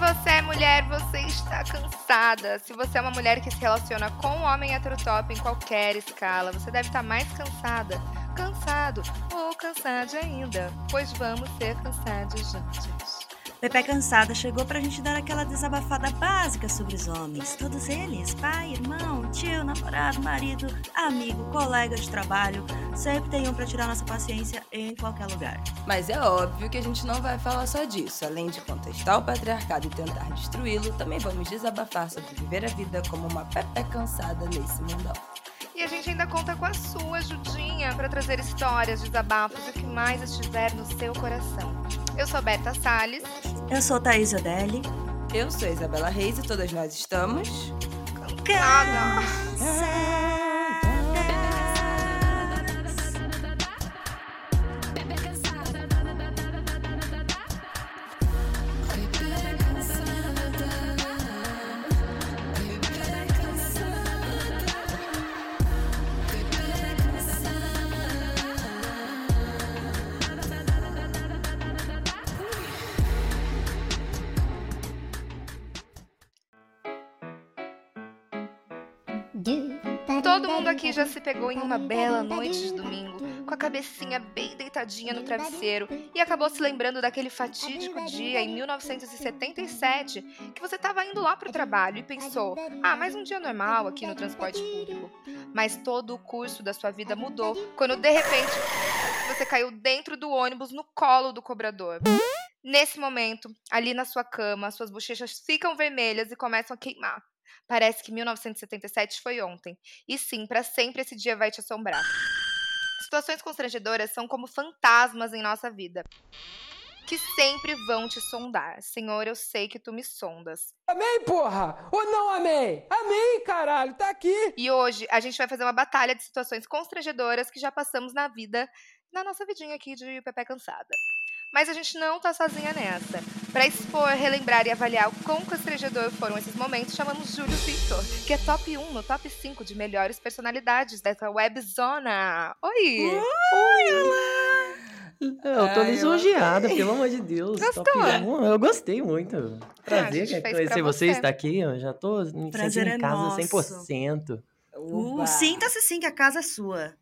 você é mulher, você está cansada. Se você é uma mulher que se relaciona com um homem heterotop em qualquer escala, você deve estar mais cansada, cansado ou cansada ainda, pois vamos ser cansados juntos. Pepe Cansada chegou pra gente dar aquela desabafada básica sobre os homens. Todos eles, pai, irmão, tio, namorado, marido, amigo, colega de trabalho, sempre tem um pra tirar nossa paciência em qualquer lugar. Mas é óbvio que a gente não vai falar só disso. Além de contestar o patriarcado e tentar destruí-lo, também vamos desabafar sobre viver a vida como uma Pepe Cansada nesse mundão. E a gente ainda conta com a sua ajudinha para trazer histórias, desabafos e o que mais estiver no seu coração. Eu sou Berta Salles. Eu sou Thaís Odelli. Eu sou Isabela Reis e todas nós estamos. Cansada. Se pegou em uma bela noite de domingo, com a cabecinha bem deitadinha no travesseiro, e acabou se lembrando daquele fatídico dia em 1977 que você estava indo lá para o trabalho e pensou: ah, mais um dia normal aqui no transporte público. Mas todo o curso da sua vida mudou quando de repente você caiu dentro do ônibus no colo do cobrador. Nesse momento, ali na sua cama, suas bochechas ficam vermelhas e começam a queimar. Parece que 1977 foi ontem. E sim, para sempre esse dia vai te assombrar. Situações constrangedoras são como fantasmas em nossa vida. Que sempre vão te sondar. Senhor, eu sei que tu me sondas. Amei, porra! Ou não amei? Amei, caralho, tá aqui! E hoje a gente vai fazer uma batalha de situações constrangedoras que já passamos na vida, na nossa vidinha aqui de Pepe Cansada. Mas a gente não tá sozinha nessa. Para expor, relembrar e avaliar o quão constrangedor foram esses momentos, chamamos Júlio Victor, que é top 1 no top 5 de melhores personalidades dessa webzona. Oi! Oi, olá! Eu tô lisonjeada, pelo amor de Deus. Gostou? Top 1, Eu gostei muito. Prazer é fez conhecer você você. estar aqui. Eu já tô me Prazer sentindo é em casa nosso. 100%. Uh. Sinta-se sim que a casa é sua.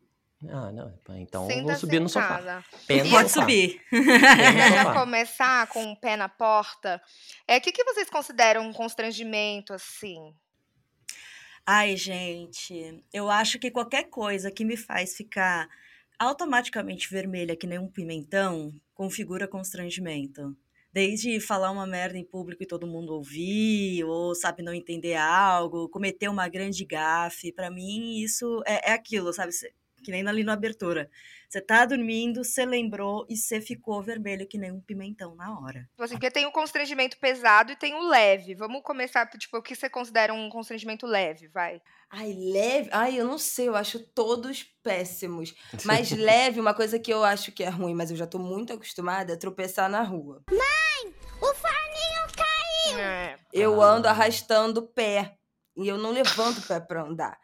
Ah, não. Então eu vou subir em no sofá. Pé no Pode sofá. subir. Sofá. começar com o pé na porta, é o que, que vocês consideram um constrangimento, assim? Ai, gente, eu acho que qualquer coisa que me faz ficar automaticamente vermelha que nem um pimentão configura constrangimento. Desde falar uma merda em público e todo mundo ouvir, ou sabe, não entender algo, cometer uma grande gafe, pra mim isso é, é aquilo, sabe? Que nem ali na abertura. Você tá dormindo, você lembrou e você ficou vermelho que nem um pimentão na hora. Tipo assim, porque tem o constrangimento pesado e tem o leve. Vamos começar, tipo, o que você considera um constrangimento leve, vai? Ai, leve. Ai, eu não sei, eu acho todos péssimos. Mas leve, uma coisa que eu acho que é ruim, mas eu já tô muito acostumada, é tropeçar na rua. É. Eu Ah. ando arrastando o pé. E eu não levanto o pé pra andar.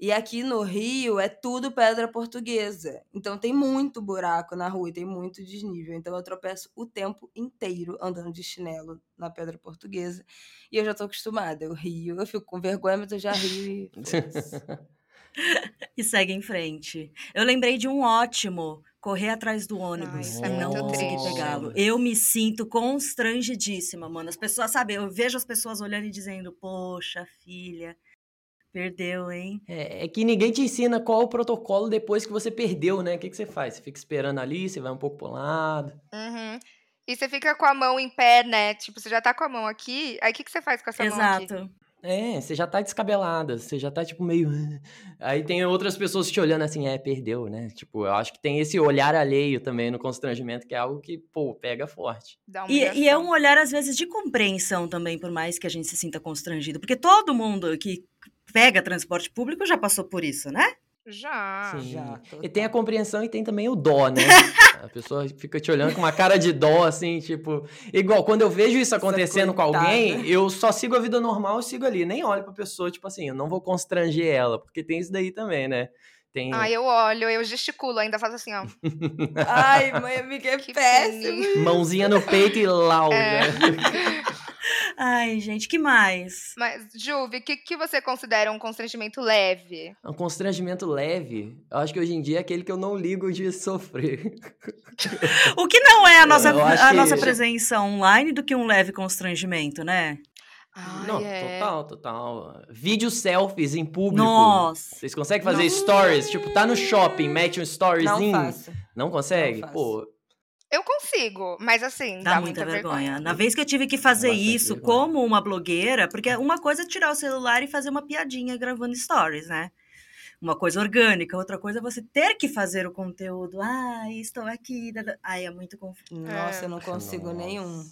E aqui no Rio é tudo pedra portuguesa. Então tem muito buraco na rua e tem muito desnível. Então eu tropeço o tempo inteiro andando de chinelo na pedra portuguesa. E eu já tô acostumada. Eu rio, eu fico com vergonha, mas eu já rio e. E segue em frente. Eu lembrei de um ótimo correr atrás do ônibus isso e é não conseguir pegá-lo. Eu me sinto constrangidíssima, mano. As pessoas, sabe, eu vejo as pessoas olhando e dizendo: Poxa, filha, perdeu, hein? É, é que ninguém te ensina qual o protocolo depois que você perdeu, né? O que, que você faz? Você fica esperando ali, você vai um pouco pro lado. Uhum. E você fica com a mão em pé, né? Tipo, você já tá com a mão aqui, aí o que, que você faz com essa mão aqui? Exato. É, você já tá descabelada, você já tá tipo meio. Aí tem outras pessoas te olhando assim, é, perdeu, né? Tipo, eu acho que tem esse olhar alheio também no constrangimento, que é algo que, pô, pega forte. Dá E, e é um olhar, às vezes, de compreensão também, por mais que a gente se sinta constrangido. Porque todo mundo que pega transporte público já passou por isso, né? Já. Sim. já, E tem a compreensão e tem também o dó, né? a pessoa fica te olhando com uma cara de dó, assim, tipo. Igual, quando eu vejo isso acontecendo com alguém, eu só sigo a vida normal e sigo ali. Nem olho pra pessoa, tipo assim, eu não vou constranger ela, porque tem isso daí também, né? Tem. Ah, eu olho, eu gesticulo, ainda faço assim, ó. Ai, mãe, amiga, é Que péssimo. Mãozinha no peito e lau, É. Ai, gente, que mais? Mas, Juve, o que, que você considera um constrangimento leve? Um constrangimento leve, eu acho que hoje em dia é aquele que eu não ligo de sofrer. O que não é a nossa, a que- nossa presença online do que um leve constrangimento, né? Ai, não, é. total, total. Vídeo selfies em público. Nossa. Vocês conseguem fazer stories? Tipo, tá no shopping, mete um Não storyzinho. faço. Não consegue? Não faço. Pô, Eu consigo, mas assim, Dá, dá, muita, vergonha. Na vez que eu tive que fazer bastante isso vergonha. como uma blogueira, porque uma coisa é tirar o celular e fazer uma piadinha gravando stories, né? Uma coisa orgânica, outra coisa é você ter que fazer o conteúdo. Ah, estou aqui. Ai, é muito confuso. Nossa, É. eu não consigo nossa, nenhum.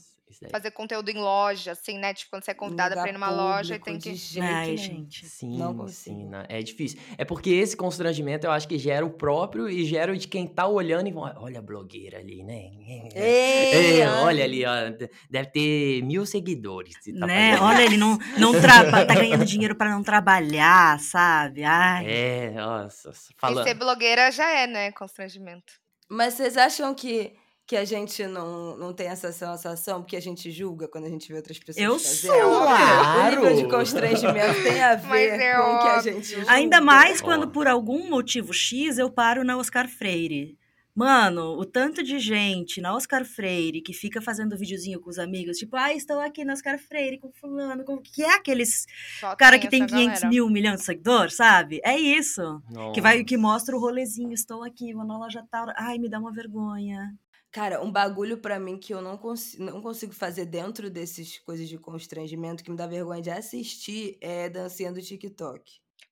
Fazer conteúdo em loja, assim, né? Tipo, quando você é convidada pra ir numa loja e tem que. De Ai, gente. Sim, Não sim, consigo. né? é difícil. É porque esse constrangimento eu acho que gera o próprio e gera o de quem tá olhando e vão, olha a blogueira ali, né? Ei, É, ai. olha ali, ó, de- deve ter mil seguidores. se tá né? fazendo Olha, ele não, não traba, tá ganhando dinheiro pra não trabalhar, sabe? Ai. É, nossa, E falando. ser blogueira já é, né? Constrangimento. Mas vocês acham que, que a gente não, não tem essa sensação porque a gente julga quando a gente vê outras pessoas Eu fazendo? sou, O nível de claro. constrangimento tem a Mas ver é com o que a gente julga. Ainda mais quando por algum motivo X eu paro na Oscar Freire. Mano, o tanto de gente na Oscar Freire que fica fazendo videozinho com os amigos, tipo, ah, estou aqui na Oscar Freire com fulano, com... que é aqueles Só cara que tem essa 500 galera. mil, um milhão de seguidores, sabe? É isso. Que vai, que Nossa. mostra o rolezinho, estou aqui, vou na loja tal. Ai, me dá uma vergonha. Cara, um bagulho pra mim que eu não, consi não consigo fazer dentro desses coisas de constrangimento que me dá vergonha de assistir é dancinha do TikTok.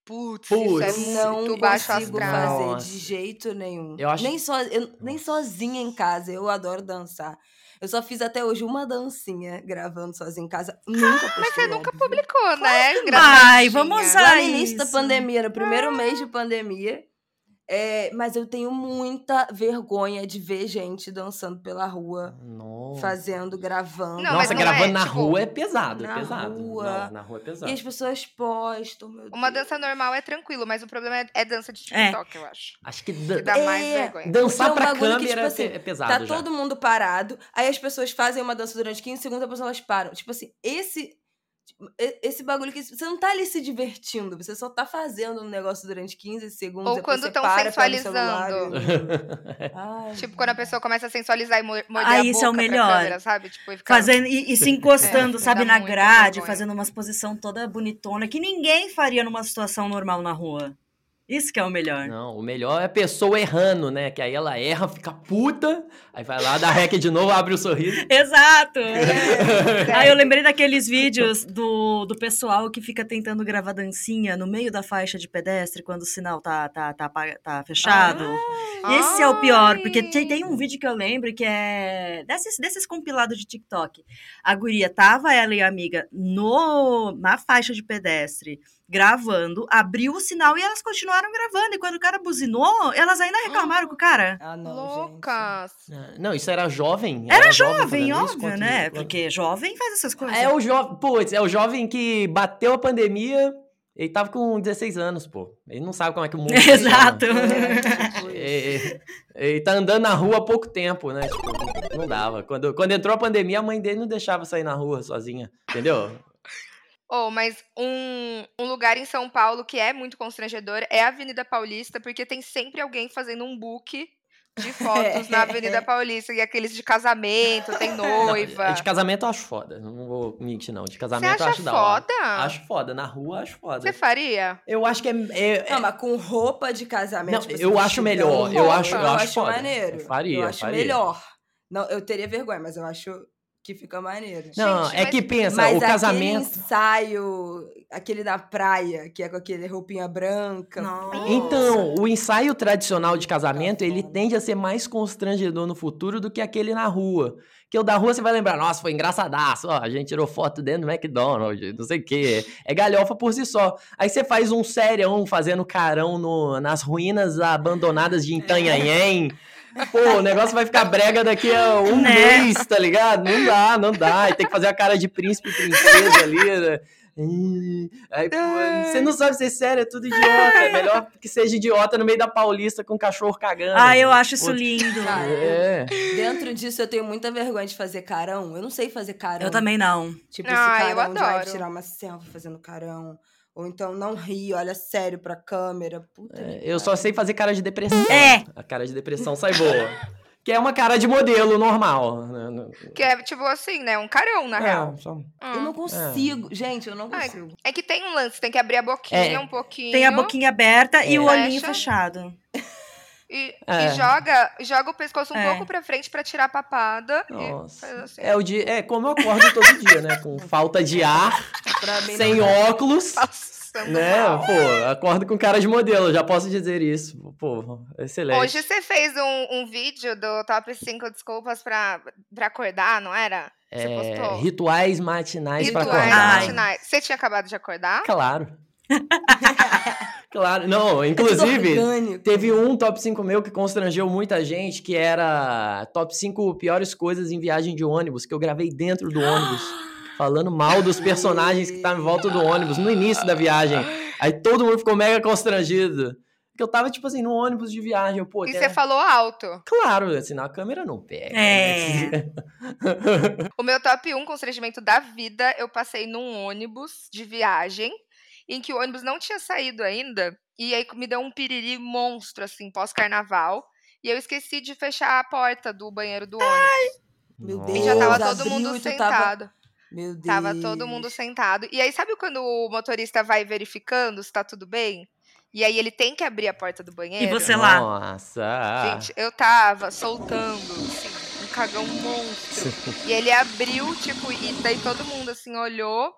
Putz, isso é Putz. não muito baixo consigo astral. fazer Nossa. de jeito nenhum. Eu acho- nem, so, eu- nem sozinha em casa, eu adoro dançar. Eu só fiz até hoje uma dancinha gravando sozinha em casa. Nunca postei, Mas você nunca óbvio. publicou, né? Ai, vamos Lá Ah, no início da isso. pandemia, no primeiro mês de pandemia. É, mas eu tenho muita vergonha de ver gente dançando pela rua, Nossa. fazendo, gravando. Não, Nossa, não é, gravando na tipo, rua é pesado, é na pesado. rua. Não, na rua é E pesado. as pessoas postam, meu Uma Deus. dança normal é tranquilo, mas o problema é, é dança de É. TikTok, eu acho. Acho que Que dan- dá mais É, vergonha. dançar é um pra bagulho que, câmera tipo é assim, é pesado Tá já. todo mundo parado, aí as pessoas fazem uma dança durante 15 segundos, depois elas param. Tipo assim, esse. Esse bagulho que você não tá ali se divertindo, você só tá fazendo um negócio durante 15 segundos. Ou quando você tão para, pega o sensualizando. e- Ai, Tipo, quando a pessoa começa a sensualizar e mo- morder Ah, a isso é o melhor. câmera, sabe? Tipo, e ficar... Fazendo, e, e se encostando, É, sabe, na grade, vergonha. fazendo umas posição toda bonitona, que ninguém faria numa situação normal na rua. Isso que é o melhor. Não, o melhor é a pessoa errando, né? Que aí ela erra, fica puta, aí vai lá, dá rec de novo, abre o sorriso. Exato! É. Aí eu lembrei daqueles vídeos do, do pessoal que fica tentando gravar dancinha no meio da faixa de pedestre quando o sinal tá, tá, tá, tá fechado. Esse é o pior, porque Ai. tem, tem um vídeo que eu lembro que é desses, desses compilados de TikTok. A guria tava, ela e a amiga, no, na faixa de pedestre, gravando, abriu o sinal e elas continuaram gravando. E quando o cara buzinou, elas ainda reclamaram com o cara. Ah, não, Loucas. Não, isso era jovem. Era jovem, Jovem, isso, óbvio, quanto- né? quanto- Porque jovem faz essas coisas. É o jovem, putz, é o jovem que bateu a pandemia, ele tava com 16 anos, pô. Ele não sabe como é que o mundo Exato. É, tipo isso. É, ele tá andando na rua há pouco tempo, né? Tipo, não dava. Quando, quando entrou a pandemia, a mãe dele não deixava sair na rua sozinha, entendeu? Oh, mas um, um lugar em São Paulo que é muito constrangedor é a Avenida Paulista, porque tem sempre alguém fazendo um book de fotos na Avenida Paulista. E aqueles de casamento, tem noiva. Não, de casamento eu acho foda. Não vou mentir, não. De casamento eu acho da hora. foda? Acho foda. Na rua, acho foda. Você faria? Eu acho que é. é- Não, mas com roupa de casamento. Não, tipo assim, eu acho melhor, vestidão, eu acho- eu acho foda. maneiro. Eu faria, Eu acho faria. melhor. Não, eu teria vergonha, mas eu acho que fica maneiro. Não, Gente, é mas- que pensa, mas o aquele casamento. ensaio, aquele da praia, que é com aquele roupinha branca. Nossa. Então, o ensaio tradicional de casamento, ele tende a ser mais constrangedor no futuro do que aquele na rua. Que o da rua você vai lembrar, nossa, foi engraçadaço, ó, a gente tirou foto dentro do McDonald's, não sei o quê. É galhofa por si só. Aí você faz um serião fazendo carão no, nas ruínas abandonadas de Itanhanhém. Pô, o negócio vai ficar brega daqui a um Né? mês, tá ligado? Não dá, não dá. E tem que fazer a cara de príncipe e princesa ali, né? Aí, pô, você não sabe ser sério, é tudo idiota. É melhor que seja idiota no meio da Paulista com um cachorro cagando. Ah, eu acho isso lindo. Cara, É. Dentro disso, eu tenho muita vergonha de fazer carão. Eu não sei fazer carão. Eu também não. Tipo, Ah, esse eu carão de vai adoro. tirar uma selfie fazendo carão. Ou então não ri, olha sério pra câmera. Puta É, eu só sei fazer cara de depressão. É. A cara de depressão sai boa. Que é uma cara de modelo normal. né? Que é tipo assim, né? Um carão, na real. É, só- Eu não consigo. Gente, eu não consigo. É que tem um lance, tem que abrir a boquinha É. um pouquinho. Tem a boquinha aberta e É. o olhinho Fecha. fechado. E, É. e joga, joga o pescoço um É. pouco pra frente pra tirar a papada. Assim. É, o dia, é como eu acordo todo dia, né? Com falta de ar, sem não óculos. Passando Né? mal. Pô, acordo com cara de modelo, já posso dizer isso. Pô, excelente. Hoje você fez um, um vídeo do top 5 desculpas pra, pra acordar, não era? Você É, postou? rituais matinais pra Rituais acordar. matinais. Você tinha acabado de acordar? Claro. claro. Não, É inclusive, orgânico. teve um top 5 meu que constrangeu muita gente, que era top 5 piores coisas em viagem de ônibus, que eu gravei dentro do ônibus. Falando mal dos personagens que estavam em volta do ônibus, no início da viagem. Aí todo mundo ficou mega constrangido. Porque eu tava, tipo assim, no ônibus de viagem. Eu, pô, E você falou alto. Claro, assim, a câmera não pega. É. né? O meu top 1 constrangimento da vida, eu passei num ônibus de viagem, em que o ônibus não tinha saído ainda, e aí me deu um piriri monstro, assim, pós-carnaval, e eu esqueci de fechar a porta do banheiro do ônibus. Meu Nossa. E já tava Deus, todo abriu mundo tu tava- sentado. Meu Deus. Tava todo mundo sentado. E aí, sabe quando o motorista vai verificando se tá tudo bem? E aí ele tem que abrir a porta do banheiro? E você lá? Nossa. Gente, eu tava soltando, assim, um cagão monstro. E ele abriu, tipo, e daí todo mundo, assim, olhou.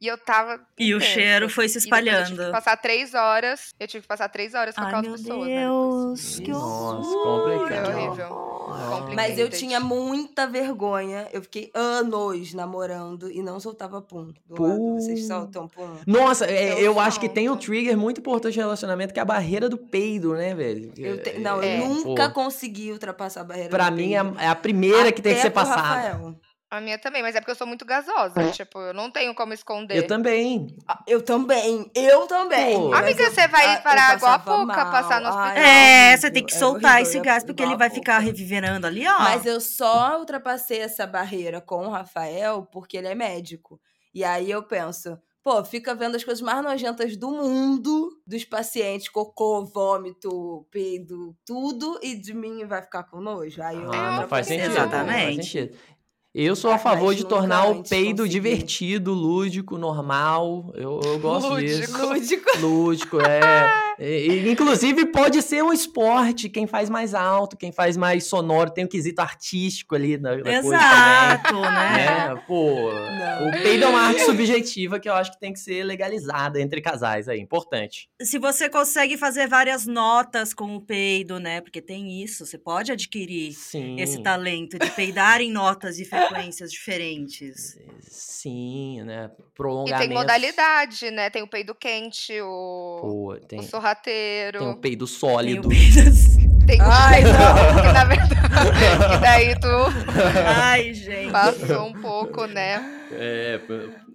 E eu tava. E o cheiro foi se E depois Eu tive espalhando. que passar três horas. Eu tive que passar três horas com aquelas meu pessoas, né? Deus, que Nossa, horror. Foi complicado. horrível. Complicated. Mas eu tinha muita vergonha. Eu fiquei anos namorando e não soltava pum. Do lado. Vocês Pum. soltam pum? Nossa, é, Eu eu acho que tem um trigger muito importante no relacionamento, que é a barreira do peido, né, velho? Eu te- Não, É. eu nunca Pô, consegui ultrapassar a barreira pra do mim é, peido. é a primeira que tem que Até ser passada. Rafael. A minha também, mas é porque eu sou muito gasosa. Tipo, eu não tenho como esconder. Eu também. Ah, Eu também, eu também. Pô. Amiga, eu- você vai ah, parar igual a Pouca, passar no Ai, hospital. É, horrível, você tem que é soltar esse gás, porque ele vai ficar reviverando ali, ó. Mas eu só ultrapassei essa barreira com o Rafael porque ele é médico. E aí eu penso, pô, fica vendo as coisas mais nojentas do mundo, dos pacientes, cocô, vômito, peido, tudo, e de mim vai ficar com nojo. Aí eu Ah, não faz sentido. Exatamente. Não faz sentido. Eu sou a favor de tornar o peido consegui. divertido, lúdico, normal. Eu, eu gosto Lúdico. disso. Lúdico. Lúdico, é. E- e, inclusive, pode ser um esporte. Quem faz mais alto, quem faz mais sonoro, tem um quesito artístico ali na, na coisa. Exato, né? É, pô, Não. o peido é uma arte subjetiva que eu acho que tem que ser legalizada entre casais aí, importante. Se você consegue fazer várias notas com o peido, né? Porque tem isso, você pode adquirir Sim. esse talento de peidar em notas e frequências diferentes. Sim, né? E Prolongamento. tem modalidade, né? Tem o peido quente, o, Pô, o tem, sorrateiro. tem o peido Tem o sólido. peido- Tem Ai, não. que na verdade. que daí tu Ai, gente. passou um pouco, né? É,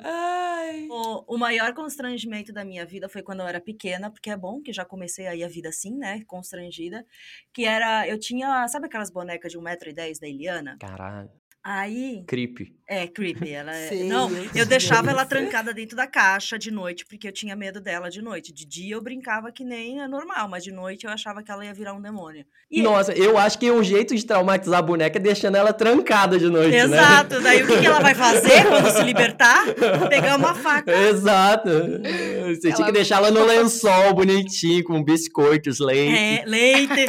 Ai. O, o maior constrangimento da minha vida foi quando eu era pequena, porque é bom que já comecei aí a vida assim, né? Constrangida. Que era. Eu tinha. Sabe aquelas bonecas de 1,10m da Eliana? caralho. Aí. Creepy. É, creepy. Ela é- Sei, Não, eu deixava ela trancada dentro da caixa de noite, porque eu tinha medo dela de noite. De dia eu brincava que nem é normal, mas de noite eu achava que ela ia virar um demônio. E- Nossa, eu acho que um jeito de traumatizar a boneca é deixando ela trancada de noite, né? Exato. Daí o que, que ela vai fazer quando se libertar? Pegar uma faca. Exato. Você tinha Ela- que deixar ela no lençol bonitinho, com biscoitos, leite. É, leite.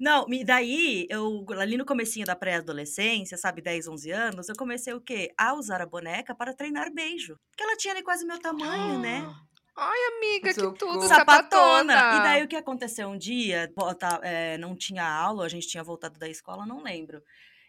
Não, e daí, eu, ali no comecinho da pré-adolescência, sabe, 10, 11 anos, eu comecei o quê? A usar a boneca para treinar beijo. Porque ela tinha ali quase meu tamanho, né? Ai, amiga, que tudo, Socorro. sapatona. E daí o que aconteceu um dia, bota- é, não tinha aula, a gente tinha voltado da escola, não lembro.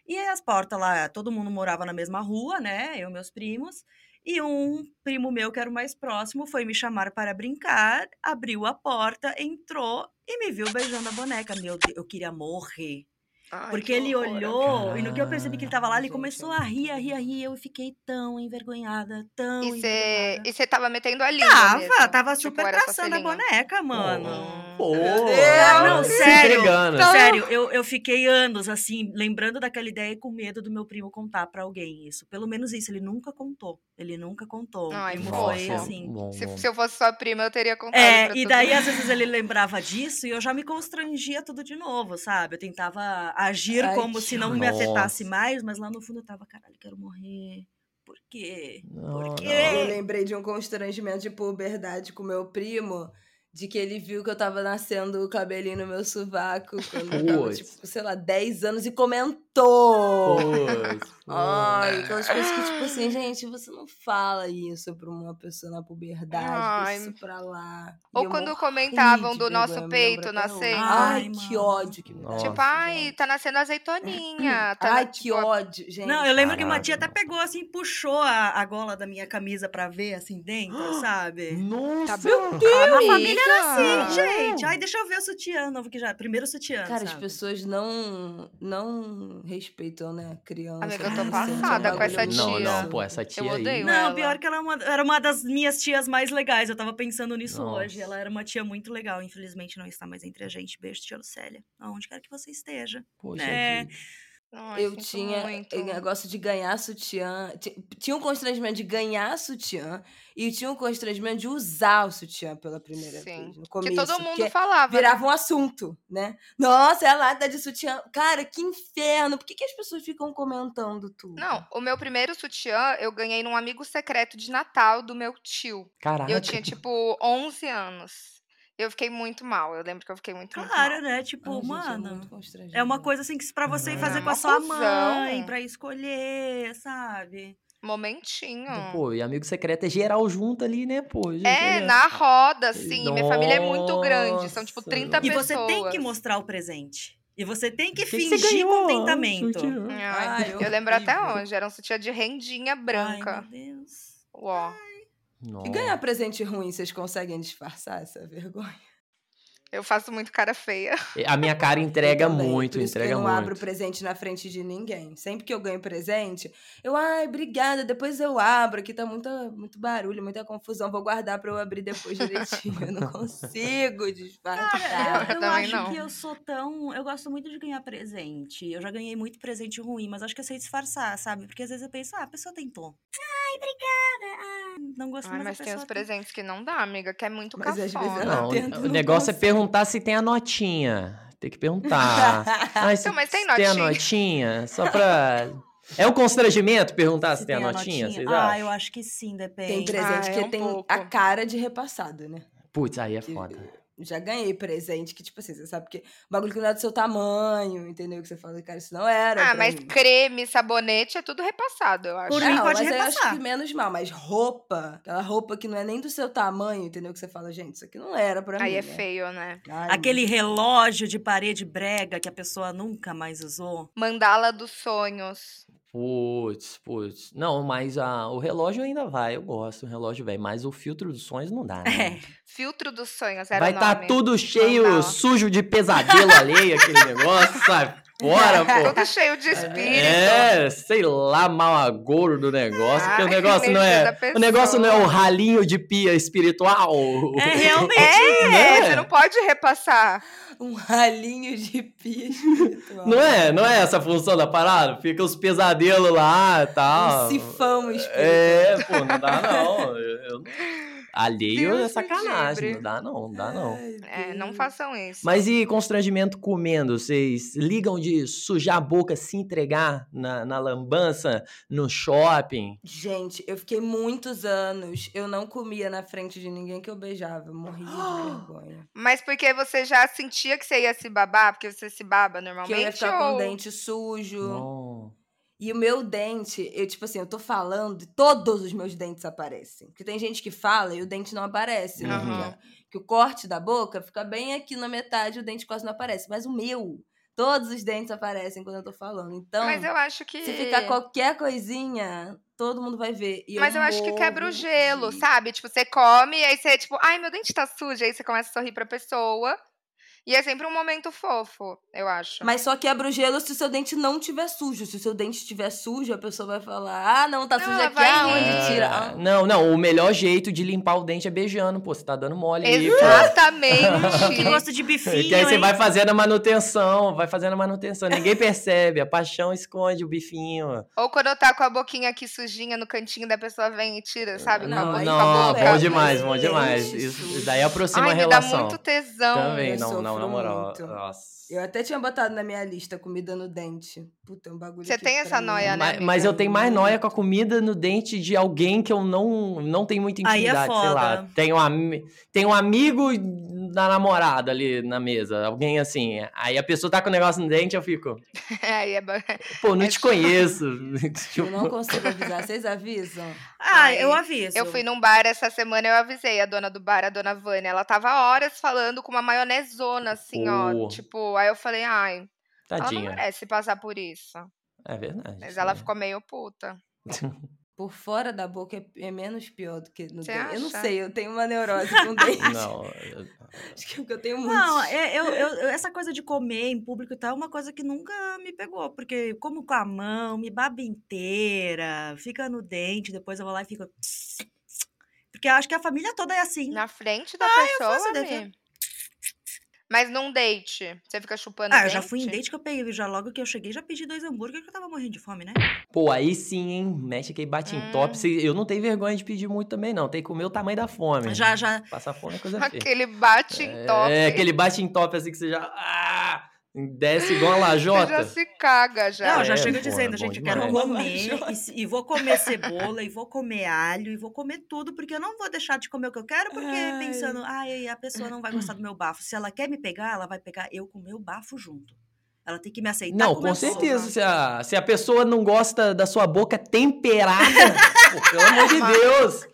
E aí as portas lá, todo mundo morava na mesma rua, né? Eu e meus primos. E um primo meu, que era o mais próximo, foi me chamar para brincar, abriu a porta, entrou e me viu beijando a boneca. Meu Deus, eu queria morrer. Ai, Porque que ele horror, olhou, e no que eu percebi que ele tava lá, ele Gente, começou é. a rir, a rir, a rir. Eu fiquei tão envergonhada, tão E você e tava metendo a língua Tava, mesmo? tava Tipo, super a boneca, mano. Pô, Ah, não, sério. Então- Sério, eu, eu fiquei anos, assim, lembrando daquela ideia e com medo do meu primo contar pra alguém isso. Pelo menos isso, ele nunca contou. Ele nunca contou. Ai, Primo fofo. foi Nossa, assim. bom, Se, bom. se eu fosse sua prima, eu teria contado É, pra e daí mundo. às vezes ele lembrava disso e eu já me constrangia tudo de novo, sabe? Eu tentava agir Ai, como se não me afetasse Nossa. mais, mas lá no fundo eu tava, caralho, quero morrer. Por quê? Não, Por quê? Eu lembrei de um constrangimento de puberdade com meu primo, de que ele viu que eu tava nascendo o cabelinho no meu sovaco quando eu tava, tipo, sei lá, 10 anos e comentou. Putz, Ai, aquelas coisas que, tipo assim, gente, você não fala isso pra uma pessoa na puberdade, Ai. isso pra lá. E Ou eu quando comentavam do nosso peito nascendo. Ai, Ai, que ódio que me dá. Tipo, ai, tá nascendo azeitoninha. Tá Ai, na- que tipo, ódio, gente. Não, eu lembro que uma tia até pegou assim, puxou a, a gola da minha camisa pra ver assim dentro, sabe? Nossa! Meu A família era assim, gente. Ai, deixa eu ver o sutiã novo que já. Primeiro sutiã. Cara, as sabe? pessoas não, não respeitam, né? Criança. Amiga, eu tô passada com essa muito Não, tia. não, pô, essa tia aí. odeio Não, ela. pior que ela é uma- era uma das minhas tias mais legais. Eu tava pensando nisso Nossa. hoje. Ela era uma tia muito legal. Infelizmente não está mais entre a gente. Beijo, tia Lucélia. Aonde quer que você esteja. Poxa É. vida. Eu tinha muito. o negócio de ganhar sutiã. ti- Tinha um constrangimento de ganhar sutiã e tinha um constrangimento de usar o sutiã pela primeira Sim. vez. No Que começo, todo mundo falava. né? virava um assunto, né? Nossa, ela tá de sutiã. Cara, que inferno. Por que, que as pessoas ficam comentando tudo? Não, o meu primeiro sutiã eu ganhei num amigo secreto de Natal do meu tio. Caraca. Eu tinha, tipo, 11 anos. Eu fiquei muito mal. Eu lembro que eu fiquei muito, muito Claro, mal. né? Tipo, Ai, gente, é mano. muito constrangedor. É uma coisa assim que pra você ir Ah, fazer é com a sua confusão. mãe, pra escolher, sabe? Momentinho. Pô, e amigo secreto é geral junto ali, né, pô? gente, É, olha. na roda, assim. Minha família é muito grande. São, tipo, Nossa. 30 E pessoas. você tem que mostrar o presente. E você tem que que que fingir ganhou? contentamento. Ai, Ai, eu lembro até hoje. Era um sutiã de rendinha Ai, branca. meu Deus. Uó. Nossa. E ganhar presente ruim, vocês conseguem disfarçar essa vergonha? Eu faço muito cara feia. A minha cara entrega também, muito, por isso entrega que eu não muito. abro presente na frente de ninguém. Sempre que eu ganho presente, eu, ai, obrigada, depois eu abro. Aqui tá muita, muito barulho, muita confusão. Vou guardar pra eu abrir depois direitinho. Eu não consigo disfarçar. Eu, eu também acho não. que eu sou tão. Eu gosto muito de ganhar presente. Eu já ganhei muito presente ruim, mas acho que eu sei disfarçar, sabe? Porque às vezes eu penso, ah, a pessoa tentou. Ai, obrigada. Ah, não gosto Ai, mais mas a tem pessoa presentes que não dá, amiga, que é muito Mas às vezes cafona. Não, tenta, o não negócio é consegue. Perguntar se tem a notinha. Tem que perguntar. Ah, se Então, mas tem se tem a notinha? notinha? Só pra. É um constrangimento perguntar se, Se tem a notinha, vocês Ah, acham? eu acho que sim, depende. Tem presente Ah, é que um tem pouco. a cara de repassado, né? Putz, aí é Que- foda. Já ganhei presente que, tipo assim, você sabe que o bagulho que não é do seu tamanho, entendeu? Que você fala, cara, isso não era. Ah, mas mim. creme, sabonete é tudo repassado, eu acho. Por mim, Não, pode mas aí eu acho repassar. que menos mal, mas roupa, aquela roupa que não é nem do seu tamanho, entendeu? Que você fala, gente, isso aqui não era pra Aí mim. é né? feio, né? Ai, Aquele relógio de parede brega que a pessoa nunca mais usou. Mandala dos sonhos. Putz, putz. Não, mas a, o relógio ainda vai, eu gosto. O relógio vai, mas o filtro dos sonhos não dá, né? É. Filtro dos sonhos era Vai o estar nome. tudo cheio, Mandala. sujo de pesadelo alheio, aquele negócio, sabe? Fora, pô. Tudo cheio de espírito. É, sei lá, mal agouro do negócio, porque o Ai, negócio não é. O negócio não é o ralinho de pia espiritual. É realmente. É, Né? você não pode repassar. Um ralinho de pia espiritual. Não é? Não é essa a função da parada? Fica os pesadelos lá e tal. Um sifão espiritual. É, pô, não dá não. Eu- eu- Alheio Deus é sacanagem, não dá não, não dá não. É, não façam isso. Mas e constrangimento comendo? Vocês ligam de sujar a boca, se entregar na, na lambança, no shopping? Gente, eu fiquei muitos anos, eu não comia na frente de ninguém que eu beijava, eu morria de vergonha. Mas porque você já sentia que você ia se babar, porque você se baba Que normalmente? eu ia ficar com ou- o dente sujo. Não. E o meu dente, eu, tipo assim, eu tô falando e todos os meus dentes aparecem. Porque tem gente que fala e o dente não aparece. né? Aham. Que o corte da boca fica bem aqui na metade, o dente quase não aparece. Mas o meu, todos os dentes aparecem quando eu tô falando. Então, Mas eu acho que. se ficar qualquer coisinha, todo mundo vai ver. E Mas eu acho que quebra o gelo, de- sabe? Tipo, você come, aí você, tipo, ai, meu dente tá sujo, aí você começa a sorrir pra pessoa. E é sempre um momento fofo, eu acho. Mas só quebra o gelo se o seu dente não tiver sujo. Se o seu dente estiver sujo, a pessoa vai falar: ah, não, tá Não, sujo aqui, aonde rir. tira? É, Ah, Não, não, o melhor jeito de limpar o dente é beijando, pô. Você tá dando mole aí. Exatamente. Que gosto de bifinho, Que aí você hein? vai fazendo a manutenção, vai fazendo a manutenção. Ninguém percebe, a paixão esconde o bifinho. Ou quando tá com a boquinha aqui sujinha no cantinho da pessoa vem e tira, sabe? Com a Não, boca- aí com a não, boca. bom é, demais, bom demais. Isso, sujo. daí aproxima Ai, a me dá relação. muito tesão. Também, não, não, na moral. muito. Nossa. Eu até tinha botado na minha lista comida no dente. Puta, é um bagulho Você tem essa noia, né, Mas, mas eu tenho mais noia com a comida no dente de alguém que eu não, não tenho muita Aí é intimidade, sei lá. foda. Tem um, tem um amigo da namorada ali na mesa, alguém assim. Aí a pessoa tá com o negócio no dente, eu fico, Aí é ba- pô, não É te chato. conheço. Eu Tipo, não consigo avisar. Vocês avisam? Ah, Ai, eu aviso. Eu fui num bar essa semana, eu avisei a dona do bar, a dona Vânia. Ela tava horas falando com uma maionesona, assim, ó. Tipo, aí eu falei, ai, ela não Tadinha. merece passar por isso. É verdade. Mas ela aí. ficou meio puta. Por fora da boca é, é menos pior do que no Você dente. Eu não acha? sei, eu tenho uma neurose com dente. Não, eu- Acho que é porque eu tenho muito. Não, é- eu, eu- eu- essa coisa de comer em público e tal é uma coisa que nunca me pegou, porque como com a mão, me baba inteira, fica no dente, depois eu vou lá e fico. Porque eu acho que a família toda é assim. Na frente da faço pessoa, desse- Mi. Mas num date, você fica chupando Ah, eu dente? já fui em date que eu peguei, já logo que eu cheguei, já pedi dois hambúrguer que eu tava morrendo de fome, né? Pô, aí sim, hein? Mexe aquele bate em Hum. top. Cê- Eu não tenho vergonha de pedir muito também, não. Tem que comer o tamanho da fome. Já, já. Passar fome é coisa feia. Aquele bate em top. É, aquele bate em top assim que você já. Ah, desce igual Você lajota. já se caga já. Não, já É, chega dizendo, é gente, eu quero comer, e, e vou comer cebola, e vou comer alho, e vou comer tudo, porque eu não vou deixar de comer o que eu quero, porque Ai. pensando, ai, a pessoa não vai gostar do meu bafo. Se ela quer me pegar, ela vai pegar eu com o meu bafo junto. Ela tem que me aceitar Não, com certeza. Se a, se a pessoa não gosta da sua boca temperada, pô, pelo amor de Deus.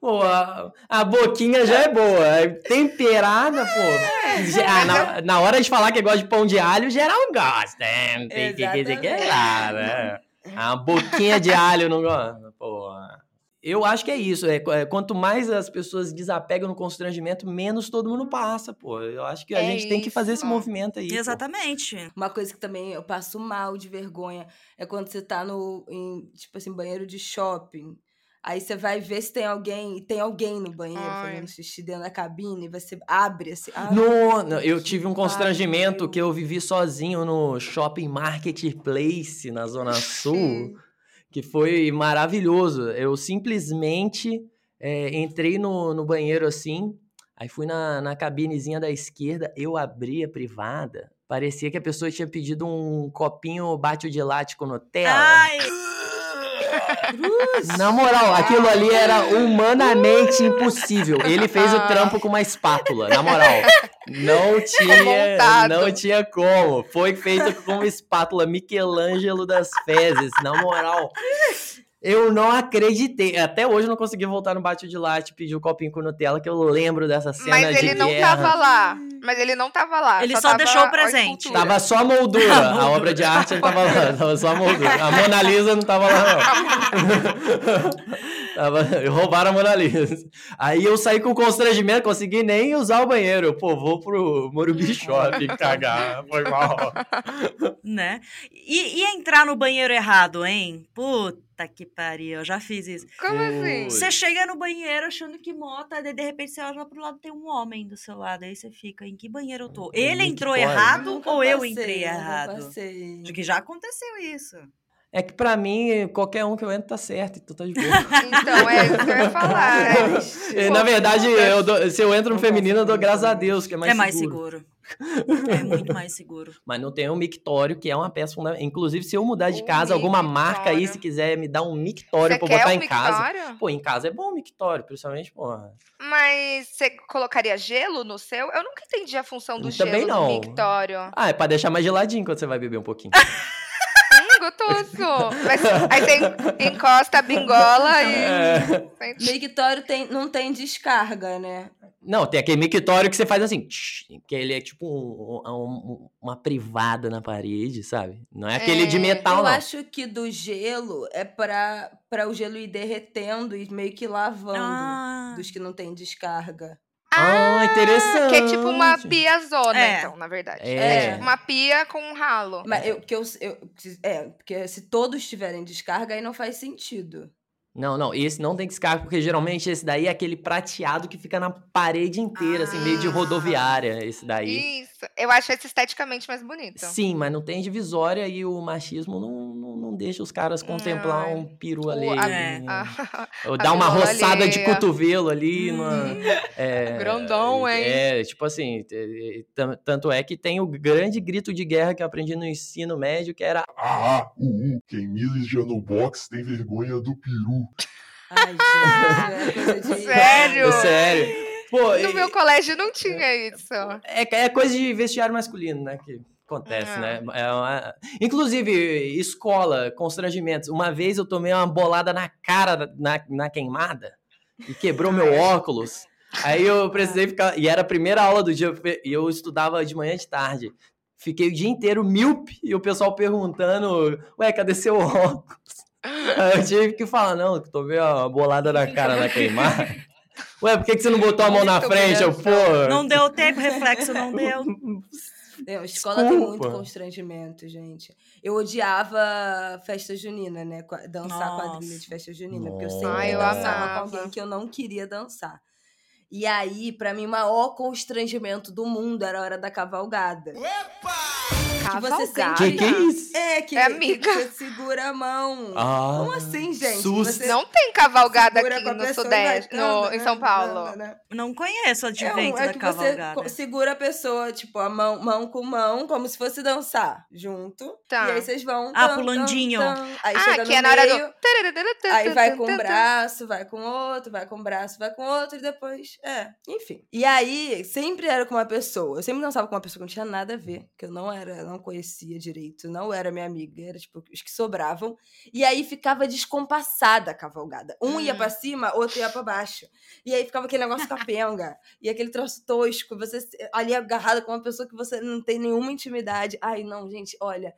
Pô, a, a boquinha já é boa. é Temperada, pô. já- na, na hora de falar que gosta de pão de alho, geral gosta. né? Não tem que dizer que é lá, né? A boquinha de alho não gosta. Pô. Eu acho que é isso. É, é, quanto mais as pessoas desapegam no constrangimento, menos todo mundo passa, pô. Eu acho que a É gente tem que fazer esse isso. movimento aí. pô. Exatamente. Uma coisa que também eu passo mal de vergonha é quando você tá no, em, tipo assim, banheiro de shopping. Aí você vai ver se tem alguém, e tem alguém no banheiro Ai. fazendo xixi dentro da cabine, e você abre assim. No, no, eu tive um constrangimento pariu. que eu vivi sozinho no Shopping Marketplace, na Zona Sul, que foi maravilhoso. Eu simplesmente é, entrei no, no banheiro assim, aí fui na, na cabinezinha da esquerda, eu abri a privada, parecia que a pessoa tinha pedido um copinho bate de latte com Nutella. Ai, Na moral, aquilo ali era humanamente impossível. Ele fez o trampo com uma espátula, na moral. Não tinha, montado. não tinha como. Foi feito com uma espátula Michelangelo das fezes, na moral. Eu não acreditei. Até hoje eu não consegui voltar no bate de latte e pedir o copinho com Nutella, que eu lembro dessa cena Mas de ele não guerra. tava lá. Mas ele não tava lá. Ele só tava deixou o a presente. Tava só a moldura. A A, moldura. obra de arte não tava lá. Tava só a moldura. A Mona Lisa não tava lá, não. tava, roubaram a Mona Lisa. Aí eu saí com constrangimento, consegui nem usar o banheiro. Pô, vou pro Morumbi Shopping cagar. Foi mal. né? E, e entrar no banheiro errado, hein? Puta que pariu, eu já fiz isso. Como assim? Você chega no banheiro achando que mota, daí de repente você olha pro lado tem um homem do seu lado, aí você fica, em que banheiro eu tô? Ele entrou errado nunca ou eu passei, entrei nunca errado? passei. Acho que já aconteceu isso. É que pra mim, qualquer um que eu entro tá certo, então tá de boa. Então, é isso que eu ia falar. E, Na verdade, eu dou- se eu entro no feminino, eu dou graças a. Deus, que é mais é mais seguro. seguro. é muito mais seguro. Mas não tem um mictório, que é uma peça fundamental. Inclusive, se eu mudar de Um casa, alguma marca aí, se quiser me dar um mictório Você pra botar um em casa. mictório? Pô, em casa é bom o mictório, principalmente, pô. Mas você colocaria gelo no seu? Eu nunca entendi a função do Também gelo não. no mictório. Ah, é pra deixar mais geladinho quando você vai beber um pouquinho. Gostoso. Mas, aí você encosta a bingola e... É. Mictório tem, não tem descarga, né? Não, tem aquele mictório que você faz assim, que ele é tipo um- um- uma privada na parede, sabe? Não é aquele de É, metal, eu não. acho que do gelo é pra, pra o gelo ir derretendo e meio que lavando. Ah, Dos que não tem descarga. Ah, interessante. Que é tipo uma piazona, É. então, na verdade. É. tipo uma pia com um ralo. Mas eu, que eu, eu, é, porque se todos tiverem descarga, aí não faz sentido. Não, não, esse não tem descarga, porque geralmente esse daí é aquele prateado que fica na parede inteira, assim, meio de Ah. rodoviária, esse daí. Isso. Eu acho esse esteticamente mais bonito. Sim, mas não tem divisória e o machismo não, não, não deixa os caras contemplar Ai. um peru O- alheio. a- É. a- Ou dar uma roçada de alheia. cotovelo ali. Hum. numa- é, Grandão, hein? É, tipo assim, é, é, tanto é que tem o grande grito de guerra que eu aprendi no ensino médio, que era Ah, uh, uh, quem mija no box tem vergonha do peru. Ai, gente, é coisa de... Sério? Sério. Pô, No e- meu colégio não tinha isso. é, é coisa de vestiário masculino, né? Que acontece, Ah. né? É uma- Inclusive, escola, constrangimentos. Uma vez eu tomei uma bolada na cara na, na queimada e quebrou meu óculos. Aí eu precisei ficar. E era a primeira aula do dia e eu estudava de manhã e de tarde. Fiquei o dia inteiro míope e o pessoal perguntando: Ué, cadê seu óculos? Aí eu tive que falar: Não, que tomei uma bolada na cara na queimada. Ué, por que, que você não botou a mão na frente? Eu, pô. Não deu tempo, reflexo não deu. Não, escola tem muito Desculpa. constrangimento, gente. Eu odiava festa junina, né? Dançar Nossa. quadrilha de festa junina. Porque eu sempre Ai, eu dançava amava. com alguém que eu não queria dançar. E aí, pra mim, o maior constrangimento do mundo era a hora da cavalgada. Você Cavalgada. Que que é isso? É, que, É amiga. que você segura a mão. Ah, Como assim, gente? sus- Você Não tem cavalgada aqui a no Sudeste, no, dando, em né, São Paulo. dando, né? Não conheço o É, um, advento é da que cavalgada. você segura a pessoa, tipo, a mão, mão com mão, como se fosse dançar junto. Tá. E aí vocês vão. Ah, tan, pulandinho. tan, tan. Aí Ah, chega que no é na hora meio, do. Aí vai com um braço, vai com outro, vai com um braço, vai com outro, e depois. É, enfim. E aí, sempre era com uma pessoa. Eu sempre dançava com uma pessoa que não tinha nada a ver, que eu não era, não conhecia direito, não era minha amiga, era tipo os que sobravam. E aí ficava descompassada a cavalgada. Um ia Hum. pra cima, outro ia pra baixo. E aí ficava aquele negócio capenga. e aquele troço tosco, você ali agarrada com uma pessoa que você não tem nenhuma intimidade. Ai, não, gente, olha.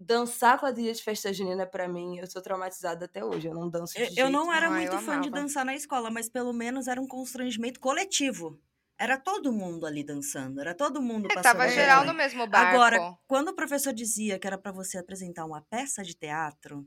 Dançar quadrilha de festa junina, pra mim, eu sou traumatizada até hoje. Eu não danço de Eu, eu não era Ah, muito fã de amava. dançar na escola, mas pelo menos era um constrangimento coletivo. Era todo mundo ali dançando, era todo mundo É, passando tava geral no mesmo barco. Agora, quando o professor dizia que era pra você apresentar uma peça de teatro,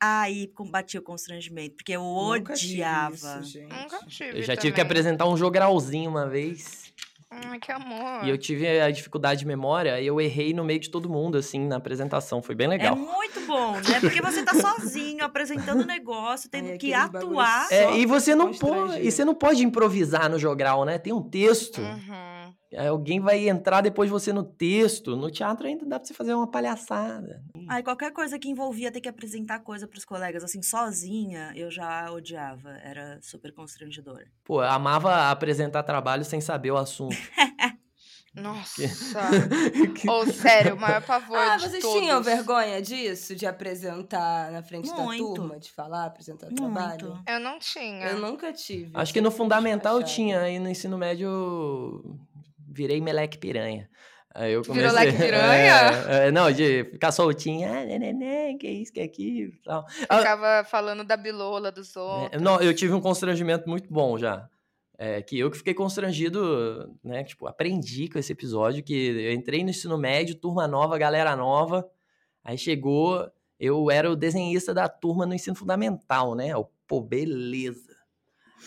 aí combatia o constrangimento, porque eu Nunca tive odiava. isso, gente. Nunca tive. Eu já tive que apresentar um jogralzinho uma vez. Ai, que amor. E eu tive a dificuldade de memória e eu errei no meio de todo mundo, assim, na apresentação. Foi bem É legal. muito bom, né? Porque você tá sozinho, apresentando o negócio, tendo Ai, que atuar. É, e você não pode. E você não pode improvisar no jogral, né? Tem um texto. Uhum. Aí Alguém vai entrar depois de você no texto. No teatro ainda dá pra você fazer uma palhaçada. Aí qualquer coisa que envolvia ter que apresentar coisa pros colegas, assim, sozinha, eu já odiava. Era super constrangedor. Pô, eu amava apresentar trabalho sem saber o assunto. Nossa. Ou sério, o maior pavor Ah, de vocês todos. tinham vergonha disso? De apresentar na frente Muito. da turma? De falar, apresentar Muito. trabalho? Eu não tinha. Eu nunca tive. Acho que no sempre fui fundamental eu tinha, aí no ensino médio eu virei meleque piranha. Aí eu Virou comecei, leque piranha? É, é, não, de ficar soltinho, ah, né, que isso, que aquilo tal. Ah, Ficava falando da bilola dos outros. é, não, eu tive um constrangimento muito bom já. É, que eu que fiquei constrangido, né? Tipo, aprendi com esse episódio que eu entrei no ensino médio, turma nova, galera nova. Aí chegou, eu era o desenhista da turma no ensino fundamental, né? Eu, pô, beleza.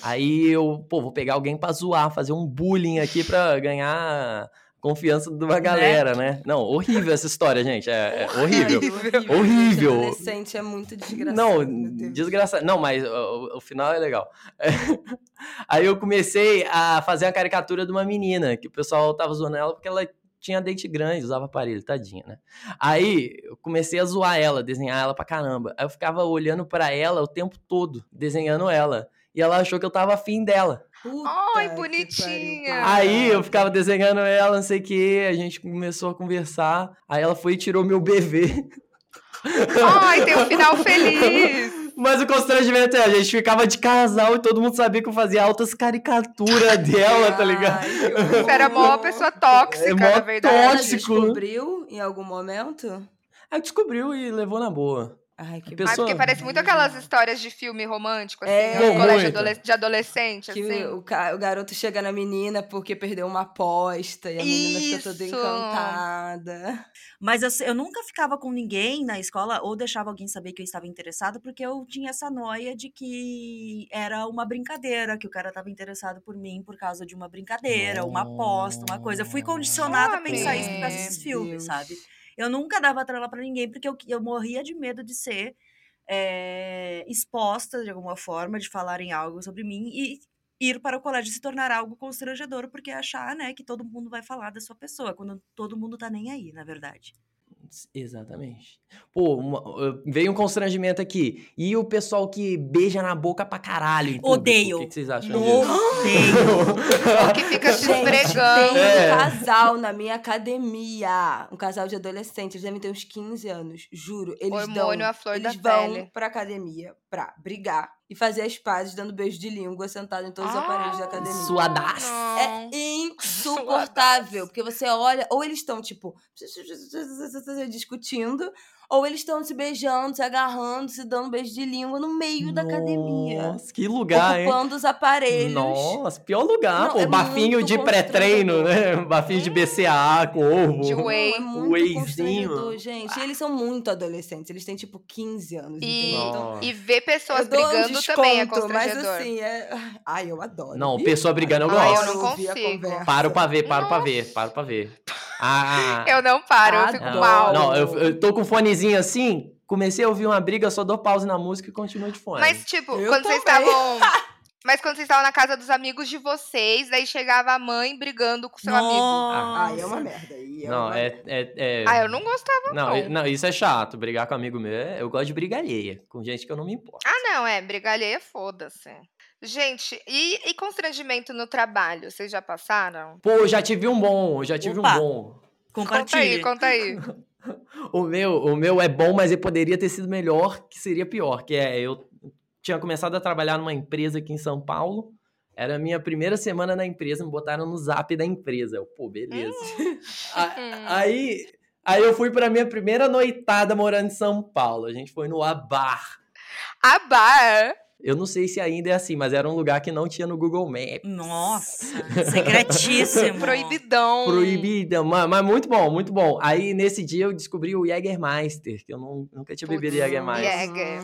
Aí eu, pô, vou pegar alguém pra zoar, fazer um bullying aqui pra ganhar confiança de uma galera, né? Não, horrível essa história, gente. É, é horrível. Horrível. Horrível. Adolescente é muito desgraçado. Não, desgraçado. Não, mas o, o final é legal. Aí eu comecei a fazer a caricatura de uma menina, que o pessoal tava zoando ela porque ela tinha dente grande, usava aparelho, tadinha, né? Aí eu comecei a zoar ela, desenhar ela pra caramba. Aí eu ficava olhando pra ela o tempo todo, desenhando ela. E ela achou que eu tava afim dela. Puta Ai, bonitinha. Aí eu ficava desenhando ela, não sei o que, a gente começou a conversar. Aí ela foi e tirou meu bebê. Ai, tem um final feliz. Mas o constrangimento é, a gente ficava de casal e todo mundo sabia que eu fazia altas caricaturas dela, tá ligado? Ai, que Você horror. era mó pessoa tóxica, É na verdade. Ela tóxico. descobriu em algum momento? Aí descobriu e levou na boa. Ai, que Ah, pessoa- porque parece muito aquelas histórias de filme romântico, assim, É. no Pô, colégio adole- de adolescente, Que assim. o, ca- o garoto chega na menina porque perdeu uma aposta e a menina fica toda encantada. Mas eu, eu nunca ficava com ninguém na escola ou deixava alguém saber que eu estava interessada, porque eu tinha essa noia de que era uma brincadeira, que o cara estava interessado por mim por causa de uma brincadeira, uma aposta, uma coisa. Eu fui condicionada a pensar isso por causa desses filmes, Deus. sabe? Eu nunca dava trela pra ninguém, porque eu, eu morria de medo de ser eh, exposta de alguma forma, de falarem algo sobre mim e ir para o colégio se tornar algo constrangedor, porque achar, né, que todo mundo vai falar da sua pessoa, quando todo mundo tá nem aí, na verdade. Exatamente. Pô, uma- uh, veio um constrangimento aqui. E o pessoal que beija na boca pra caralho. Odeio. O que que vocês acham Não disso? odeio. Ou que fica se esfregando. tem É. um casal na minha academia. Um casal de adolescentes, eles devem ter uns 15 anos, juro. Eles Hormônio dão, à flor da eles vão pele. pra academia pra brigar e fazer as pazes dando beijo de língua sentado em todos os aparelhos da academia. Suadaço. É insuportável, porque você olha, ou eles estão, tipo, discutindo, ou eles estão se beijando, se agarrando, se dando beijo de língua no meio da academia. Nossa, que lugar, hein? Ocupando os aparelhos. Nossa, pior lugar, Não, pô. é bafinho de pré-treino, né? Bafinho de BCA com ovo. De Não, whey. é muito Wheyzinho. constrangedor, gente. E eles são muito adolescentes, eles têm, tipo, 15 anos, E? Então, Nossa. e ver pessoas eu dou um brigando também é desconto, Mas constrangedor. assim, é... Ai, eu adoro. Não, pessoa brigando eu Ai, eu gosto. não ouvir a consigo. conversa. Paro pra ver, paro pra ver, paro pra ver. Ah, Eu não paro, eu fico Adoro. mal. Não, eu, eu tô com o fonezinho assim, comecei a ouvir uma briga, só dou pause na música e continuo de fone. Mas, tipo, Eu quando vocês também. estavam. Mas quando vocês estavam na casa dos amigos de vocês, daí chegava a mãe brigando com seu amigo. Ai, é uma Nossa. merda. aí é Não, uma é, é, é- Ah, eu não gostava, Não, não. não, isso é chato. Brigar com amigo meu, é- eu gosto de briga alheia. Com gente que eu não me importo. Ah, não, é, briga alheia, foda-se. Gente, e, e constrangimento no trabalho? Vocês já passaram? Pô, já tive um bom, já tive Opa. um bom. Conta aí, Compartilhe. conta aí. O meu, o meu é bom, mas ele poderia ter sido melhor, que seria pior. Que é, eu tinha começado a trabalhar numa empresa aqui em São Paulo. Era a minha primeira semana na empresa, me botaram no zap da empresa. Eu, pô, beleza. A- Hum. aí, aí eu fui pra minha primeira noitada morando em São Paulo. A gente foi no Abar. A bar. Eu não sei se ainda é assim, mas era um lugar que não tinha no Google Maps. Nossa, secretíssimo. Proibidão. Proibida, mas, mas muito bom, muito bom. Aí nesse dia eu descobri o Jägermeister, que eu não- nunca tinha bebido Putz, Jägermeister. Jäger.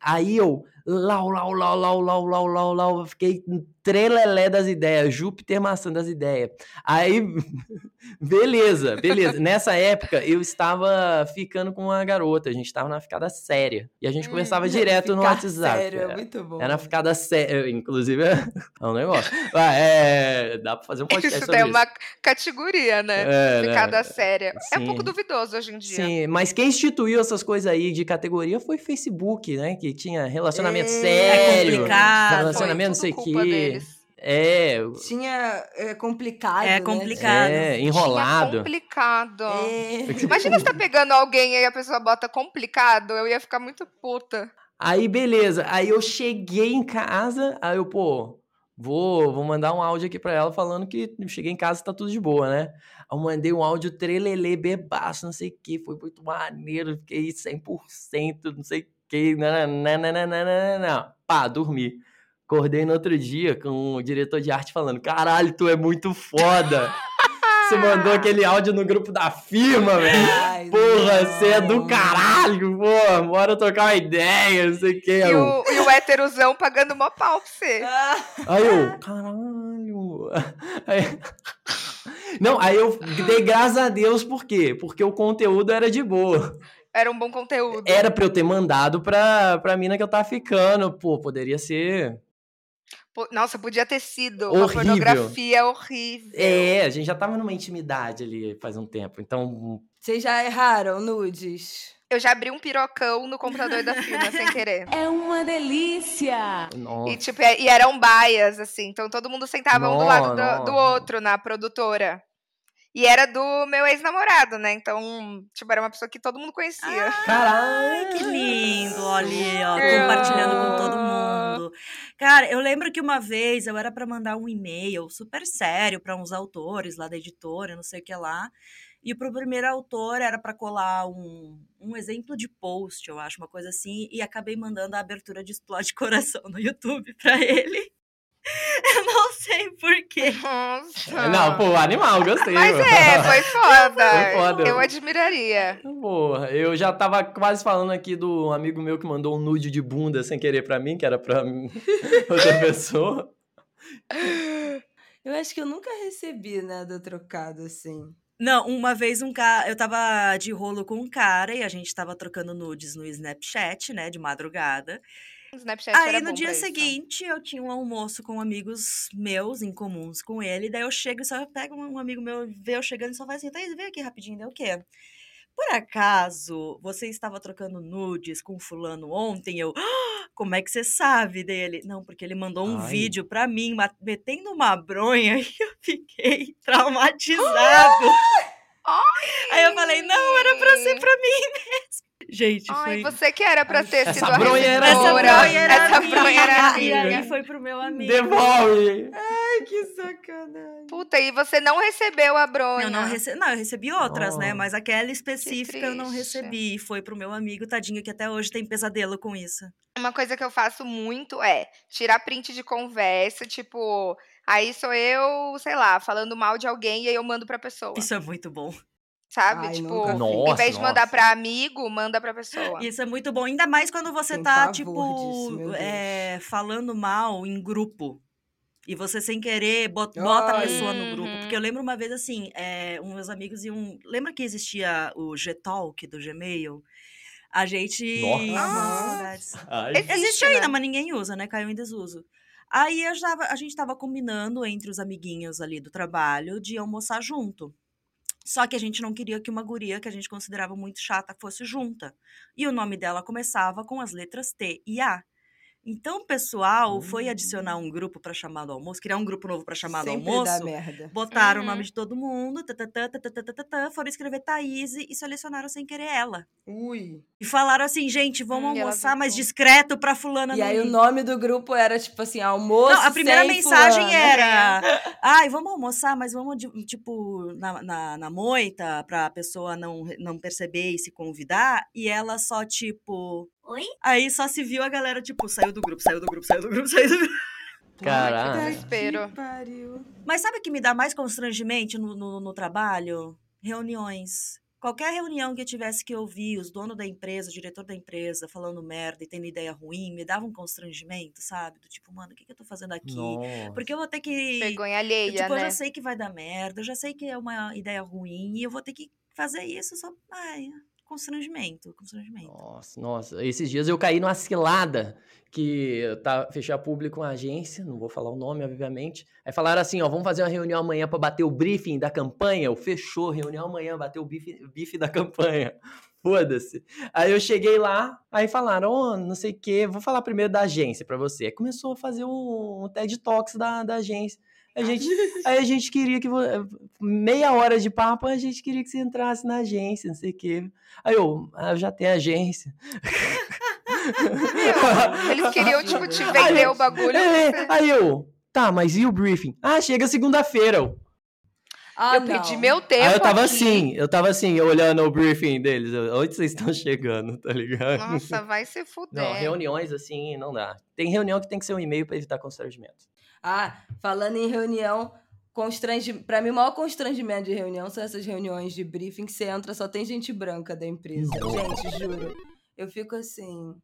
Aí eu, Lau, lau, lau, lau, lau, lau, lau, lau. Fiquei trelelé das ideias, Júpiter maçã das ideias. Aí, beleza, beleza. Nessa época, eu estava ficando com uma garota, a gente estava na ficada séria. E a gente hum, conversava direto no WhatsApp. Sério, é muito bom. Era na ficada séria, inclusive, é um negócio. É, dá pra fazer um é podcast isso. Sobre tem uma categoria, né? É, né? ficada né? séria. Sim. É um pouco duvidoso hoje em dia. Sim, mas quem instituiu essas coisas aí de categoria foi o Facebook, né? Que tinha relacionamento é, sério. complicado. Relacionamento não sei o culpa quê. deles. É, Tinha é, complicado. É né? complicado. é, Tinha enrolado. complicado. É. Imagina você tá pegando alguém e a pessoa bota complicado, eu ia ficar muito puta. Aí, beleza. Aí eu cheguei em casa, aí eu, pô, vou, vou mandar um áudio aqui pra ela falando que cheguei em casa e tá tudo de boa, né? Aí eu mandei um áudio trelelê, bebaço, não sei o que, foi muito maneiro, fiquei 100%, não sei o que, nananana, pá, dormi. Acordei no outro dia com o diretor de arte falando, caralho, tu é muito foda. Você mandou aquele áudio no grupo da firma, velho. Porra, você é do não. caralho, pô, bora trocar uma ideia, não sei o que. E o, e o héterozão pagando mó pau pra você. Aí eu, caralho. Aí- Não, aí eu dei graças a Deus, por quê? Porque o conteúdo era de boa. Era um bom conteúdo. Era pra eu ter mandado pra, pra mina que eu tava ficando. Pô, poderia ser. Pô, Nossa, podia ter sido uma Horrível. pornografia horrível. É, a gente já tava numa intimidade ali faz um tempo. Então, Vocês já erraram nudes? Eu já abri um pirocão no computador da firma sem querer. É uma delícia! nossa. E, tipo, e eram baias, assim. Então todo mundo sentava um do lado do, do outro na produtora. E era do meu ex-namorado, né? Então, tipo, era uma pessoa que todo mundo conhecia. Ai, Caralho! que lindo, olha, ó, É. compartilhando com todo mundo. Cara, eu lembro que uma vez eu era pra mandar um e-mail super sério pra uns autores lá da editora, não sei o que lá. E pro primeiro autor era para colar um, um exemplo de post, eu acho, uma coisa assim, e acabei mandando a abertura de Explode Coração no YouTube para ele. Eu não sei porquê. Nossa. Não, pô, animal, gostei. Mas mano. é, foi foda. Foi foda. Eu admiraria. Porra, eu já tava quase falando aqui do amigo meu que mandou um nude de bunda sem querer pra mim, que era pra outra pessoa. Eu acho que eu nunca recebi nada trocado assim. Não, uma vez um cara. Eu tava de rolo com um cara e a gente tava trocando nudes no Snapchat, né, de madrugada. Snapchat Aí no dia isso. seguinte eu tinha um almoço com amigos meus, em comuns com ele. Daí eu chego e só pego um amigo meu, vê eu chegando e só faz assim: Thaís, vem aqui rapidinho. Daí o quê? Por acaso você estava trocando nudes com fulano ontem? Eu, "Ah, como é que você sabe dele? Não, porque ele mandou um Ai. vídeo pra mim, metendo uma bronha e eu fiquei traumatizado. Aí eu falei, não, era pra ser pra mim mesmo. Gente, Ai, foi... você que era pra ter Essa sido a bronha Essa bronha era Essa minha. bronha era E minha. aí foi pro meu amigo. Devolve! Ai, que sacanagem. Puta, e você não recebeu a bronha. Eu não, rece... não, eu recebi outras, né? Nossa. Mas aquela específica eu não recebi. E foi pro meu amigo, tadinho, que até hoje tem pesadelo com isso. Uma coisa que eu faço muito é tirar print de conversa, tipo, aí sou eu, sei lá, falando mal de alguém e aí eu mando pra pessoa. Isso é muito bom. Sabe? Ai, tipo, nunca fiz. em vez de Nossa, mandar nossa. pra amigo, manda pra pessoa. Isso é muito bom. Ainda mais quando você Tenho tá, tipo, disso, é, falando mal em grupo. E você, sem querer, bot- bota a pessoa no grupo. Uhum. Porque eu lembro uma vez, assim, é, um meus amigos iam... Lembra que existia o Gtalk do Gmail? A gente... Nossa. Nossa. Ai, Existe, né? ainda, mas ninguém usa, né? Caiu em desuso. Aí eu já- a gente tava combinando entre os amiguinhos ali do trabalho de almoçar junto. Só que a gente não queria que uma guria que a gente considerava muito chata fosse junta. E o nome dela começava com as letras T e A. Então o pessoal foi adicionar um grupo para chamar do almoço, criar um grupo novo para chamar do Sempre almoço. dá merda. Botaram o Uhum. nome de todo mundo, tatatã, tatatã, tatatã, foram escrever Thaís e selecionaram sem querer ela. Ui. E falaram assim, gente, vamos Hum, almoçar mais voltou. discreto pra fulana E aí o ir." nome do grupo era tipo assim, almoço. Não, a primeira mensagem fulana. era: ai, vamos almoçar, mas vamos, tipo, na, na, na moita, pra pessoa não, não perceber e se convidar. E ela só, tipo. Oi? Aí só se viu a galera, tipo, saiu do grupo, saiu do grupo, saiu do grupo, saiu do grupo. Que desespero. Pariu. Mas sabe o que me dá mais constrangimento no, no, no trabalho? Reuniões. Qualquer reunião que eu tivesse que ouvir os donos da empresa, o diretor da empresa falando merda e tendo ideia ruim, me dava um constrangimento, sabe? Do tipo, mano, o que, que eu tô fazendo aqui? Nossa. Porque eu vou ter que. Vergonha Eu, alheia, tipo, eu né? já sei que vai dar merda, eu já sei que é uma ideia ruim e eu vou ter que fazer isso só. Ai, constrangimento, constrangimento. Nossa, nossa. Esses dias eu caí numa cilada que tá, fechei a público com a agência, não vou falar o nome, obviamente. Aí falaram assim, ó, vamos fazer uma reunião amanhã pra bater o briefing da campanha. Eu fechou, reunião amanhã, bater o bife da campanha. Foda-se. Aí eu cheguei lá, aí falaram, ó, não sei o quê, vou falar primeiro da agência pra você. Aí começou a fazer um, um TED Talks da, da agência. A gente, aí a gente queria que. Meia hora de papo, a gente queria que você entrasse na agência, não sei o quê. Aí eu, ah, eu já tenho agência. Eles queriam, tipo, te Aí vender eu- o bagulho. É, aí eu, tá, mas e o briefing? Ah, chega segunda-feira. eu. Ah, eu perdi não. meu tempo. Aí eu tava aqui. assim, eu tava assim, olhando o briefing deles. eu, Onde vocês estão chegando, tá ligado? Nossa, vai se fuder. Não, reuniões assim, não dá. Tem reunião que tem que ser um e-mail pra evitar constrangimento. Ah, falando em reunião, constrange... pra mim o maior constrangimento de reunião são essas reuniões de briefing que você entra, só tem gente branca da empresa. Gente, juro. Eu fico assim,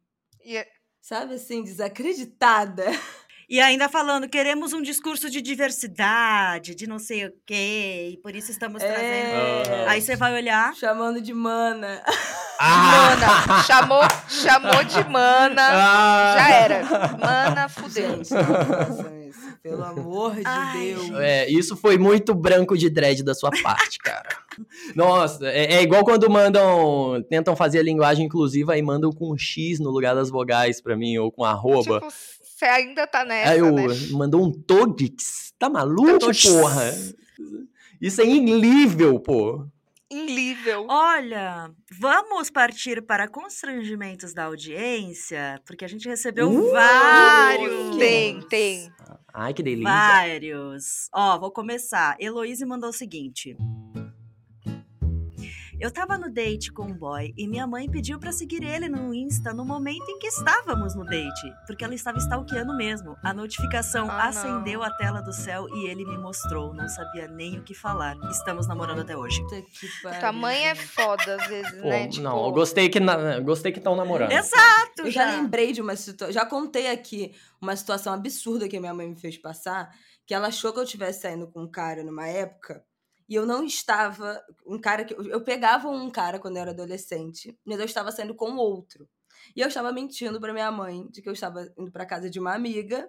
E- sabe assim, desacreditada. E ainda falando, queremos um discurso de diversidade, de não sei o quê, e por isso estamos trazendo. É, Aí você vai olhar. chamando de mana. Mana, chamou, chamou de mana, Ah! já era. Mana, fudeu. Gente, isso. Pelo amor de Ai, Deus. É, isso foi muito branco de dread da sua parte, cara. Nossa, é, é igual quando mandam. Tentam fazer a linguagem inclusiva e mandam com X no lugar das vogais pra mim, ou com arroba. Tipo, você ainda tá nessa, Aí eu né? mandou um Togix. Tá maluco, Togix. porra? Isso é inlível, pô. Inlível. Olha, vamos partir para constrangimentos da audiência, porque a gente recebeu Uh! vários. Tem, tem. Ai, que delícia. Vários. Ó, vou começar. Heloíse mandou o seguinte. Eu tava no date com um boy e minha mãe pediu pra seguir ele no Insta no momento em que estávamos no date, porque ela estava stalkeando mesmo. A notificação Ah, acendeu não. a tela do céu e ele me mostrou. Não sabia nem o que falar. Estamos namorando até hoje. Puta que pariu, Tua mãe é foda às vezes, Pô, né? Tipo, não, eu gostei que na- gostei que estão namorando. Exato! Eu já lembrei de uma situação. Já contei aqui uma situação absurda que minha mãe me fez passar. Que ela achou que eu estivesse saindo com um cara numa época. E eu não estava. Um cara que. Eu pegava um cara quando eu era adolescente. Mas eu estava saindo com outro. E eu estava mentindo pra minha mãe de que eu estava indo pra casa de uma amiga.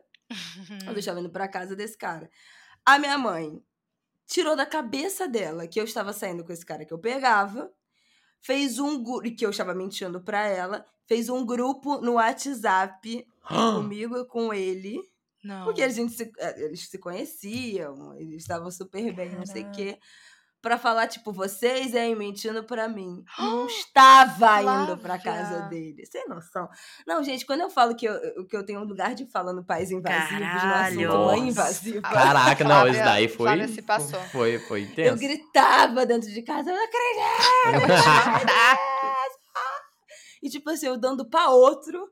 Eu estava indo pra casa desse cara. A minha mãe tirou da cabeça dela que eu estava saindo com esse cara que eu pegava. Fez um grupo. Que eu estava mentindo pra ela. Fez um grupo no WhatsApp comigo e com ele. Não. Porque a gente se- eh, eles se conheciam, eles estavam super bem, não sei o quê. Pra falar, tipo, vocês aí mentindo pra mim. Não estava indo pra casa dele. Sem noção. Não, gente, quando eu falo que eu, eu- que eu tenho um lugar de fala no Pais Invasivos, no Caralho. assunto Mãe. Invasiva, Caraca, não, Flávia- isso daí foi. Flávia se passou. Foi, foi eu intenso. gritava dentro de casa, eu não acredito! E tipo assim, eu dando pra outro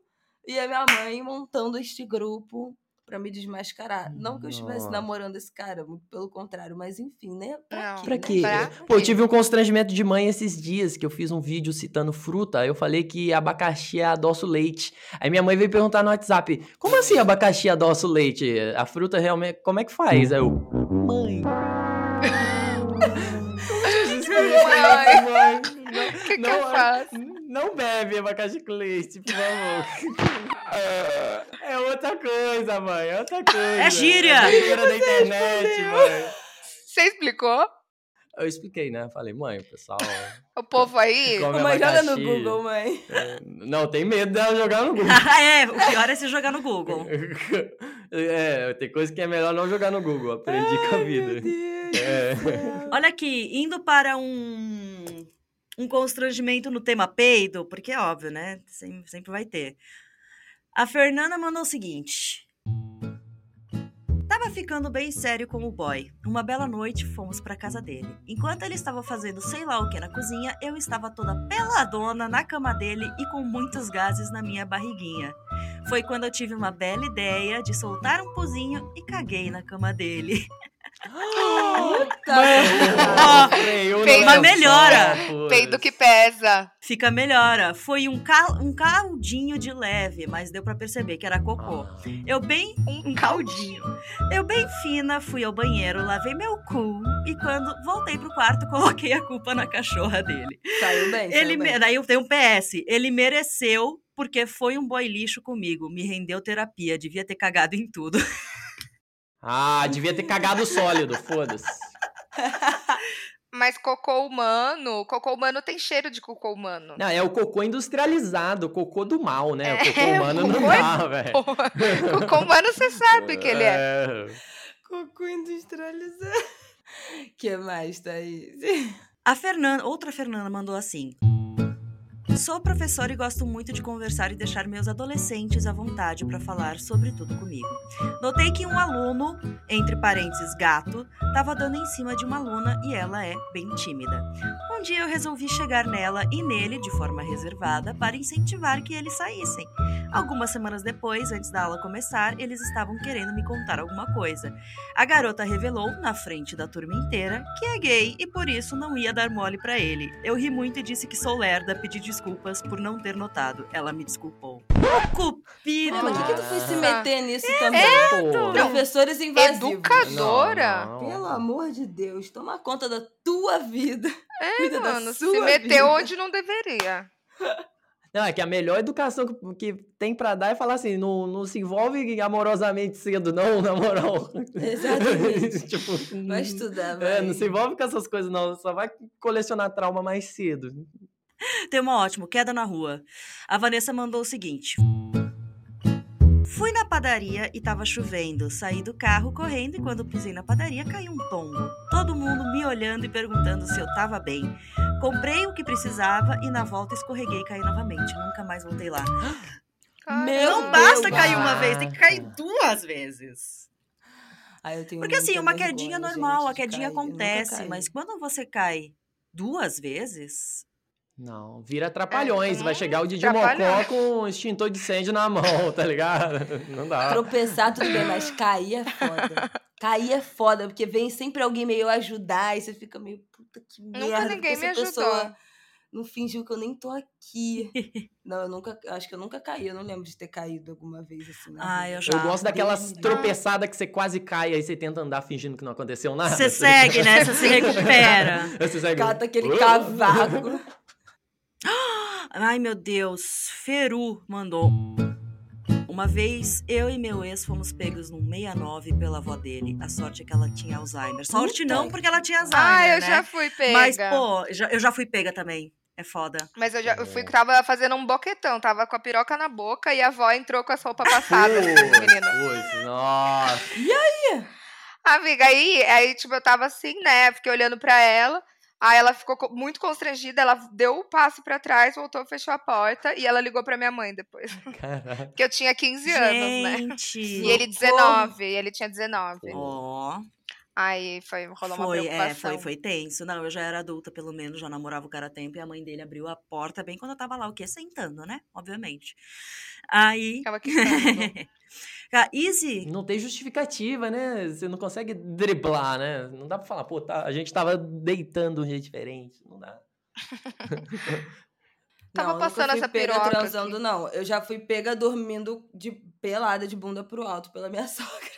e a minha mãe montando este grupo pra me desmascarar. Não que eu estivesse Nossa. namorando esse cara, muito pelo contrário, mas enfim, né? Pra Não. quê? Pra né? Pra Pô, eu tive um constrangimento de mãe esses dias, que eu fiz um vídeo citando fruta. Eu falei que abacaxi é adoço leite. Aí minha mãe veio perguntar no WhatsApp: como assim abacaxi adoça o leite? A fruta realmente. Como é que faz? Aí eu. Mãe. Mãe. O que, que eu faço? Não bebe abacaxi com leite, por favor. É outra coisa, mãe. É outra coisa. É gíria. É gíria da internet, mãe. Você explicou? Eu expliquei, né? Falei, mãe, o pessoal. O povo aí. Come Ô, mãe, joga no. Google, mãe. É, Não, tem medo dela jogar no Google. é, o pior é se jogar no Google. É, tem coisa que é melhor não jogar no Google. Aprendi com a vida. É. Olha aqui, indo para um, um constrangimento no tema peido, porque é óbvio, né? Sempre, sempre vai ter. A Fernanda mandou o seguinte. Tava ficando bem sério com o boy. Uma bela noite fomos pra casa dele. Enquanto ele estava fazendo sei lá o que na cozinha, eu estava toda peladona na cama dele e com muitos gases na minha barriguinha. Foi quando eu tive uma bela ideia de soltar um pozinho e caguei na cama dele. Mas lençol, melhora. Peido que pesa. Fica melhora. Foi um, cal, um caldinho de leve, mas deu pra perceber que era cocô. Ah. Eu bem um caldinho. Eu bem fina fui ao banheiro, lavei meu cu e quando voltei pro quarto coloquei a culpa na cachorra dele. Saiu bem, saiu Ele bem. me- daí eu tenho um PS. Ele mereceu porque foi um boy lixo comigo, me rendeu terapia, devia ter cagado em tudo. Ah, devia ter cagado sólido, foda-se. Mas cocô humano, cocô humano tem cheiro de cocô humano. Não, é o cocô industrializado, o cocô do mal, né? O cocô É, humano não cocô- dá, velho. cocô humano você sabe que ele é. Cocô industrializado. que mais, Thaís? A Fernanda, outra Fernanda mandou assim: Sou professora e gosto muito de conversar e deixar meus adolescentes à vontade para falar sobre tudo comigo. Notei que um aluno, entre parênteses gato, estava dando em cima de uma aluna e ela é bem tímida. Um dia eu resolvi chegar nela e nele de forma reservada para incentivar que eles saíssem. Algumas semanas depois, antes da aula começar, eles estavam querendo me contar alguma coisa. A garota revelou, na frente da turma inteira, que é gay e por isso não ia dar mole pra ele. Eu ri muito e disse que sou lerda, pedi desculpas por não ter notado. Ela me desculpou. Cupira! Ah, mas por que, que tu foi se meter nisso também? Pô. Professores invasivos. Educadora? Não, não. Pelo amor de Deus, toma conta da tua vida. É, Cuida da mano, se meteu vida. onde não deveria. Não, é que a melhor educação que, que tem pra dar é falar assim, não, não se envolve amorosamente cedo, não, na moral. Exatamente. tipo, Vai estudar, É, vai. não se envolve com essas coisas, não. Só vai colecionar trauma mais cedo. Tem uma ótima, queda na rua. A Vanessa mandou o seguinte. Fui na padaria e tava chovendo. Saí do carro correndo e quando pisei na padaria caiu um tombo. Todo mundo me olhando e perguntando se eu tava bem. Comprei o que precisava e na volta escorreguei e caí novamente. Nunca mais voltei lá. Meu Não basta Deus. cair uma vez, tem que cair duas vezes. Ah, eu tenho Porque assim, uma quedinha gente, normal, a de quedinha nunca acontece, mas quando você cai Duas vezes? Não, vira trapalhões. É, vai hum, chegar o Didi. Mocó com um extintor de incêndio na mão, tá ligado? Não dá. Tropeçar, tudo bem, mas cair é foda. Cair é foda, porque vem sempre alguém meio ajudar e você fica meio, puta que Nunca merda. ninguém porque me ajudou. não fingiu que eu nem tô aqui. não, eu nunca, acho que eu nunca caí, eu não lembro de ter caído alguma vez assim. Ah, eu já. Eu gosto daquelas tropeçadas que você quase cai, aí você tenta andar fingindo que não aconteceu nada. Você segue, né? Você se recupera. Você segue. Cata aquele cavaco. Ai, meu Deus. Feru mandou. Uma vez, eu e meu ex fomos pegos num 69 pela avó dele. A sorte é que ela tinha Alzheimer. Sorte Puta não, porque ela tinha Alzheimer, Ah, eu né? já fui pega. Mas, pô, já- eu já fui pega também. É foda. Mas eu já eu fui, tava fazendo um boquetão, tava com a piroca na boca e a avó entrou com as roupas passadas, assim, menina. Putz, nossa. Amiga, aí, aí, tipo, eu tava assim, né? Fiquei olhando pra ela. Aí ela ficou co- muito constrangida, ela deu o passo pra trás, voltou, fechou a porta e ela ligou pra minha mãe depois. Caraca. Porque eu tinha 15 anos, né? E ele 19, e ele tinha 19. Ó, Aí foi, rolou uma foi, é, preocupação. foi, foi tenso. Não, eu já era adulta, pelo menos, já namorava o cara há tempo, e a mãe dele abriu a porta bem quando eu tava lá, o quê? Sentando, né? Obviamente. Aí. Ficava quicando. Easy, Não tem justificativa, né? Você não consegue driblar, né? Não dá pra falar, pô, tá, a gente tava deitando de um jeito diferente. Não dá. Tava não, passando essa pega piroca transando, aqui. não. Eu já fui pega dormindo de pelada de bunda pro alto pela minha sogra.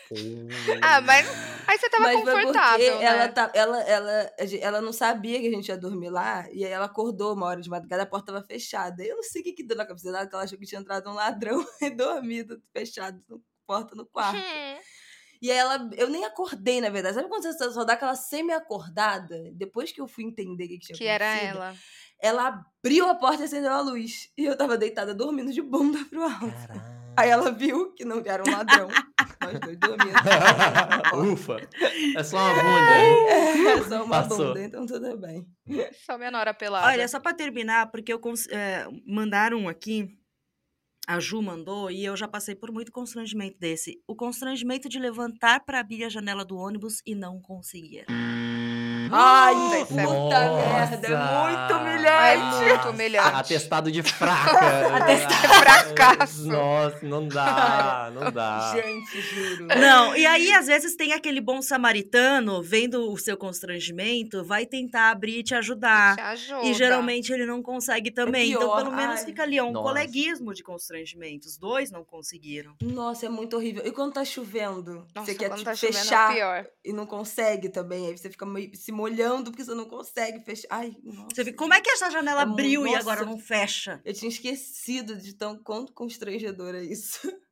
Ah, mas aí você tava Mas confortável, né? ela, tá, ela, ela, ela não sabia que a gente ia dormir lá, e aí ela acordou uma hora de madrugada, a porta tava fechada. Eu não sei o que, que deu na cabeça dela, que ela achou que tinha entrado um ladrão e dormido, fechado, no, porta no quarto. Hum, E aí ela, eu nem acordei, na verdade. Sabe quando você só dá aquela semi-acordada? Depois que eu fui entender o que, que tinha que era acontecido, ela. Ela abriu a porta e acendeu a luz. E eu tava deitada dormindo de bunda pro alto. Caralho. Aí ela viu que não era um ladrão. Nós dois dormindo. Ufa. É só uma bunda. hein? É só uma Passou. bunda, então tudo bem. Só minha nora pelada. Olha, só pra terminar, porque eu cons- é, mandaram um aqui, a Ju mandou, e eu já passei por muito constrangimento desse. O constrangimento de levantar pra abrir a janela do ônibus e não conseguir. Ai, é puta Nossa. merda, é muito É humilhante. muito humilhante. Atestado de fraca. Atestado de fracasso. Nossa, não dá, não dá. Gente, juro. Não, e aí às vezes tem aquele bom samaritano, vendo o seu constrangimento, vai tentar abrir e te ajudar. Te ajuda. E geralmente ele não consegue também. então, pior, pelo menos ai. fica ali ó, um Nossa. coleguismo de constrangimento. Os dois não conseguiram. Nossa, é muito horrível. E quando tá chovendo? Nossa, você quer quando tipo, tá é fechar pior. e não consegue também. Aí você fica meio se molhando porque você não consegue fechar. Ai, nossa. Você fica, como é que essa janela É abriu e nossa. agora não fecha? Eu tinha esquecido de tão quanto constrangedor é isso.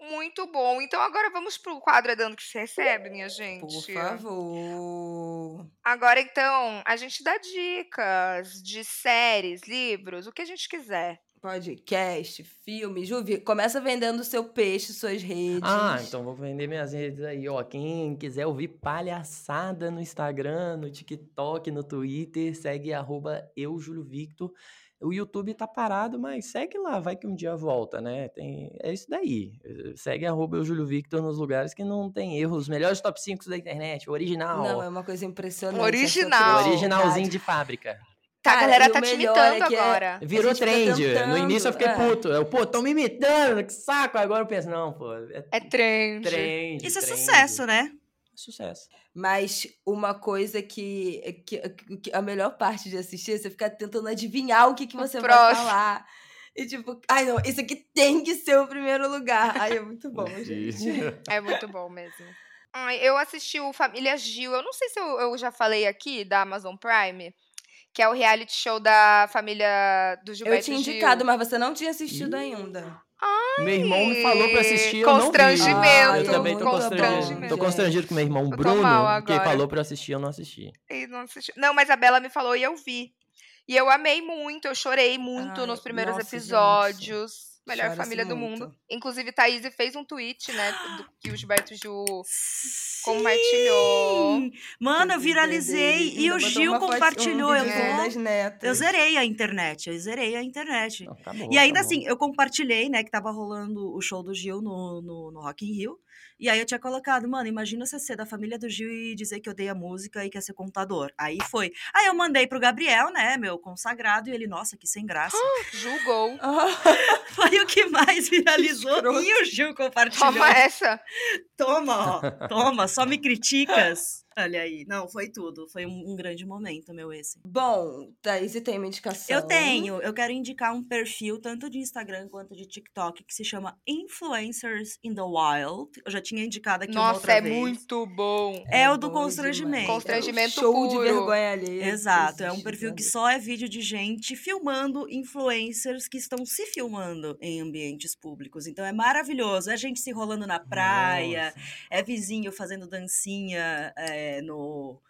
Muito bom. Então agora vamos pro quadro Dando que se recebe, minha gente. Por favor. Agora então, a gente dá dicas de séries, livros, o que a gente quiser. Podcast, filme. Ju, vi- começa vendendo seu peixe, suas redes. Ah, então vou vender minhas redes aí, ó. Quem quiser ouvir palhaçada no Instagram, no TikTok, no Twitter, segue arroba eu, Júlio Victor. O YouTube tá parado, mas segue lá, vai que um dia volta, né? Tem, é isso daí. Segue arroba eu, Júlio Victor nos lugares que não tem erros. Os melhores top 5 da internet, o original. Não, é uma coisa impressionante. Original. originalzinho de fábrica. Tá, a galera o tá te imitando é é- agora. Virou gente fica trend. No início eu fiquei é. puto. Eu, pô, tão me imitando, que saco. Agora eu penso, não, pô, é É trend. trend. Isso é trend. sucesso, né? Sucesso. Mas uma coisa que, que, que a melhor parte de assistir é você ficar tentando adivinhar o que, que O você vai próximo. falar. E tipo, ai não, isso aqui tem que ser o primeiro lugar. Ai, é muito bom, gente. É muito bom mesmo. Ai, eu assisti o Família Gil. Eu não sei se eu, eu já falei aqui da Amazon Prime, que é o reality show da família do Gilberto Eu tinha Gil. indicado, mas você não tinha assistido Ih. ainda. Meu irmão me falou pra assistir, eu não vi. Constrangimento. Eu também tô constrangido. Tô constrangido com meu irmão Eu Bruno, que falou pra eu assistir, eu não assisti. E não, assisti. não, mas a Bela me falou e eu vi. E eu amei muito, eu chorei muito Ai, nos primeiros nossa, gente. Melhor Chora-se família do muito. mundo. Inclusive, Thaís fez um tweet, né? do- que o Gilberto Gil Sim! compartilhou. Mano, eu viralizei e o Gil compartilhou. Um eu, eu zerei a internet, eu zerei a internet. Não, acabou, E ainda acabou. assim, eu compartilhei, né, que tava rolando o show do Gil no, no, no Rock in Rio. E aí eu tinha colocado, mano, imagina você ser da família do Gil e dizer que odeia música e quer ser contador. Aí foi. Aí eu mandei pro Gabriel, né, meu consagrado, e ele, nossa, que sem graça. Julgou. foi o que mais viralizou escroto. e o Gil compartilhou. Toma essa. Toma, ó, toma, só me criticas. Olha aí. Não, foi tudo. Foi um, um grande momento, meu esse. Bom, Thaís, e tem uma indicação? Eu tenho, eu quero indicar um perfil, tanto de Instagram quanto de TikTok, que se chama Influencers in the Wild. Eu já tinha indicado aqui uma Nossa, outra é vez. muito bom. É o do bom constrangimento. demais. Constrangimento É o show de puro. vergonha alheia. que Exato, é um perfil que né? só é vídeo de gente filmando influencers que estão se filmando em ambientes públicos. Então é maravilhoso. É gente se rolando na praia, Nossa. é vizinho fazendo dancinha é, no,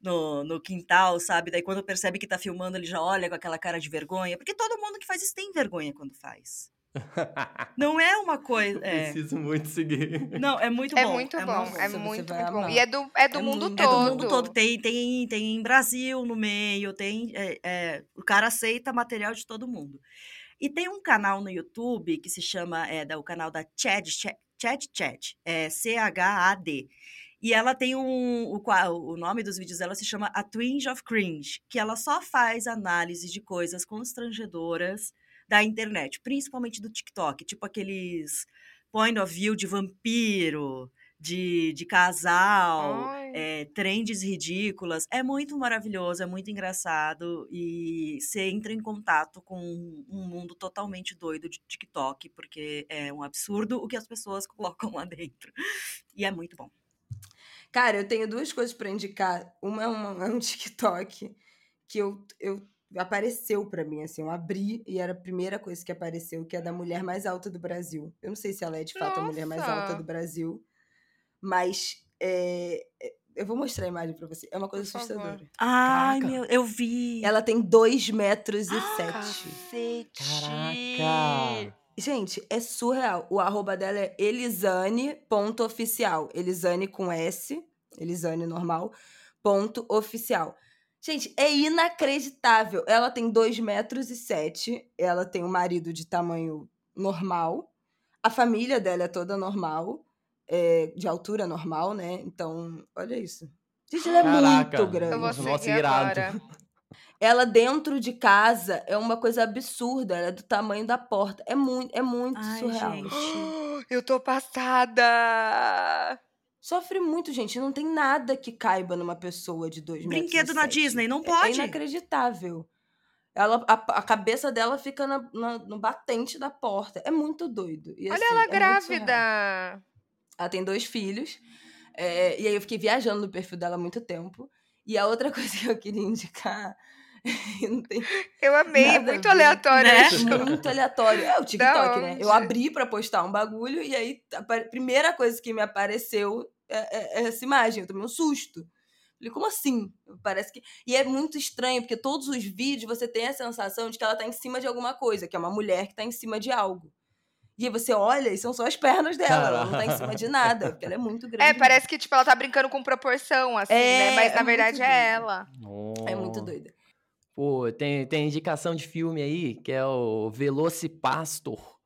no, no quintal, sabe? Daí quando percebe que tá filmando, ele já olha com aquela cara de vergonha. Porque todo mundo que faz isso tem vergonha quando faz. Não é uma coisa. É. Preciso muito seguir. Não, é muito É bom. muito bom, bom. é muito, muito bom. amar. E é do, é do É mundo muito É todo. do mundo todo. Tem, tem, tem Brasil no meio, tem. é, é, o cara aceita material de todo mundo. E tem um canal no YouTube que se chama, é, da, o canal da Chad, Chad, Chad, Chad, é C-H-A-D. E ela tem um. O, o nome dos vídeos dela se chama A Twinge of Cringe, que ela só faz análise de coisas constrangedoras da internet, principalmente do TikTok, tipo aqueles point of view de vampiro, de, de casal, é, trends ridículas. É muito maravilhoso, é muito engraçado e você entra em contato com um mundo totalmente doido de TikTok, porque é um absurdo o que as pessoas colocam lá dentro. E é muito bom. Cara, eu tenho duas coisas pra indicar. Uma é, uma- é um TikTok que eu, eu apareceu pra mim, assim, eu abri e era a primeira coisa que apareceu, que é da mulher mais alta do Brasil. Eu não sei se ela é de fato a mulher mais alta Nossa! do Brasil, mas é, é- eu vou mostrar a imagem pra você. É uma coisa Por favor. assustadora. Ai, Caraca. meu, eu vi. Ela tem 2 metros e 7. Cacete. Caraca! Gente, é surreal. O arroba dela é elisane.oficial. Elisane com S, Elisane normal, ponto oficial. Gente, é inacreditável. Ela tem 2 metros e 7. Ela tem um marido de tamanho normal. A família dela é toda normal. é, de altura normal, né? Então, olha isso. Gente, ela é Caraca. muito grande. Eu vou Nossa, seguir irado. agora. Ela dentro de casa é uma coisa absurda. Ela é do tamanho da porta. É muito, é muito Ai, surreal. gente. Eu tô passada. Sofre muito, gente. Não tem nada que caiba numa pessoa de dois metros. Brinquedo na. Disney, não É- pode. É inacreditável. Ela, a, a cabeça dela fica na- na- no batente da porta. É muito doido. E, Olha assim, ela é grávida. Ela tem dois filhos. é, e aí eu fiquei viajando no perfil dela há muito tempo. E a outra coisa que eu queria indicar. não tem Eu amei, Nada muito aleatório né? isso. muito aleatório. É o TikTok, né? Eu abri pra postar um bagulho e aí a primeira coisa que me apareceu é, é- é essa imagem. Eu tomei um susto. Falei, como assim? Parece que. E é muito estranho, porque todos os vídeos você tem a sensação de que ela tá em cima de alguma coisa, que é uma mulher que tá em cima de algo. E aí você olha e são só as pernas dela, ela não tá em cima de nada, porque ela é muito grande. É, parece que tipo, ela tá brincando com proporção, assim, É, né? Mas é na verdade muito é ela. É muito Oh. doida. Pô, tem, tem indicação de filme aí, que é o Velocipastor,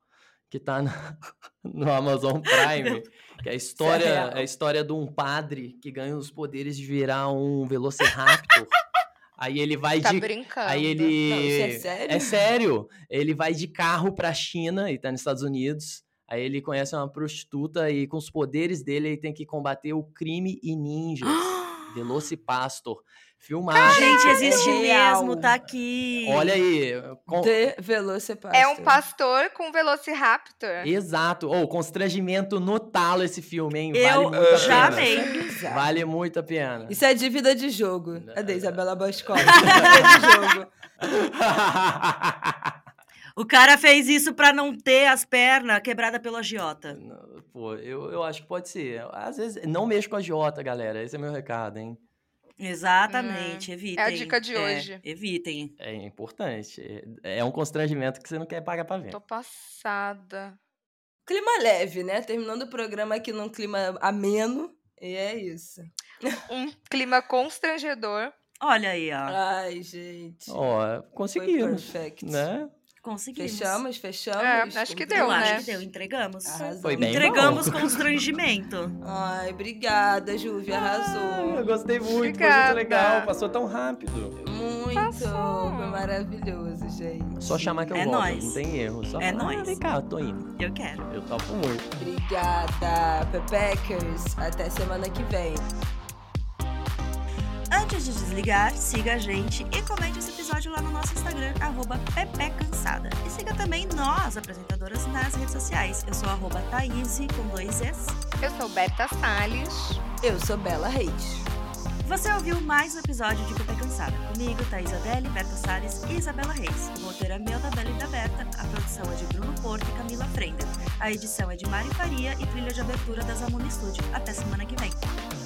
que tá na- no Amazon Prime. Que é a história, é a história de um padre que ganha os poderes de virar um Velociraptor. aí ele vai Tá de. brincando. Aí ele. Não, é sério? É sério. Ele vai de carro pra China e tá nos Estados Unidos. Aí ele conhece uma prostituta e com os poderes dele ele tem que combater o crime e ninjas. Velocipastor. Filmado. Gente, existe real. mesmo, tá aqui. Olha aí. com- The Velocipastor. É um pastor com Velociraptor. Exato. Ou constrangimento no talo esse filme, hein? Eu vale muito a já amei. É. Vale muito a pena. Isso é dívida de jogo. Cadê Isabela Boscov? dívida de jogo. O cara fez isso pra não ter as pernas quebradas pelo agiota. Pô, eu, eu acho que pode ser. Às vezes, não mexo com a Jota, galera. Esse é meu recado, hein? Exatamente, evitem. é a dica de É, hoje. evitem. É importante. É é um constrangimento que você não quer pagar pra ver. Tô passada. Clima leve, né? Terminando o programa aqui num clima ameno. E é isso. Um clima constrangedor. Olha aí, ó. Ai, gente. Ó, Foi conseguimos. perfect. Né? Conseguimos. Fechamos, fechamos. É, acho que deu, Eu né? acho que deu, entregamos. Arrasou. Foi bem Entregamos bom. constrangimento. Ai, obrigada, Júvia, Ah, arrasou. eu gostei muito, foi Obrigada. muito legal. Passou tão rápido. Muito, Passou. foi maravilhoso, gente. Só chamar que eu É volto, nóis. não tem erro. Só É falar, nóis. "Ah, Vem cá, eu tô indo. Eu quero. Eu topo muito. Obrigada, Pepekers. Até semana que vem. Antes de desligar, siga a gente e comente esse episódio lá no nosso Instagram, arroba Cansada. E siga também nós, apresentadoras, nas redes sociais. Eu sou arroba Thaís, com dois Es. Eu sou Berta Salles. Eu sou Bela Reis. Você ouviu mais um episódio de Pepe Cansada. Comigo, Thaís Adeli, Berta Salles e Isabela Reis. O roteiro é meu, da Bela e da Berta. A produção é de Bruno Porto e Camila Frender. A edição é de Mari Faria e trilha de abertura da Zamuna Studio. Até semana que vem.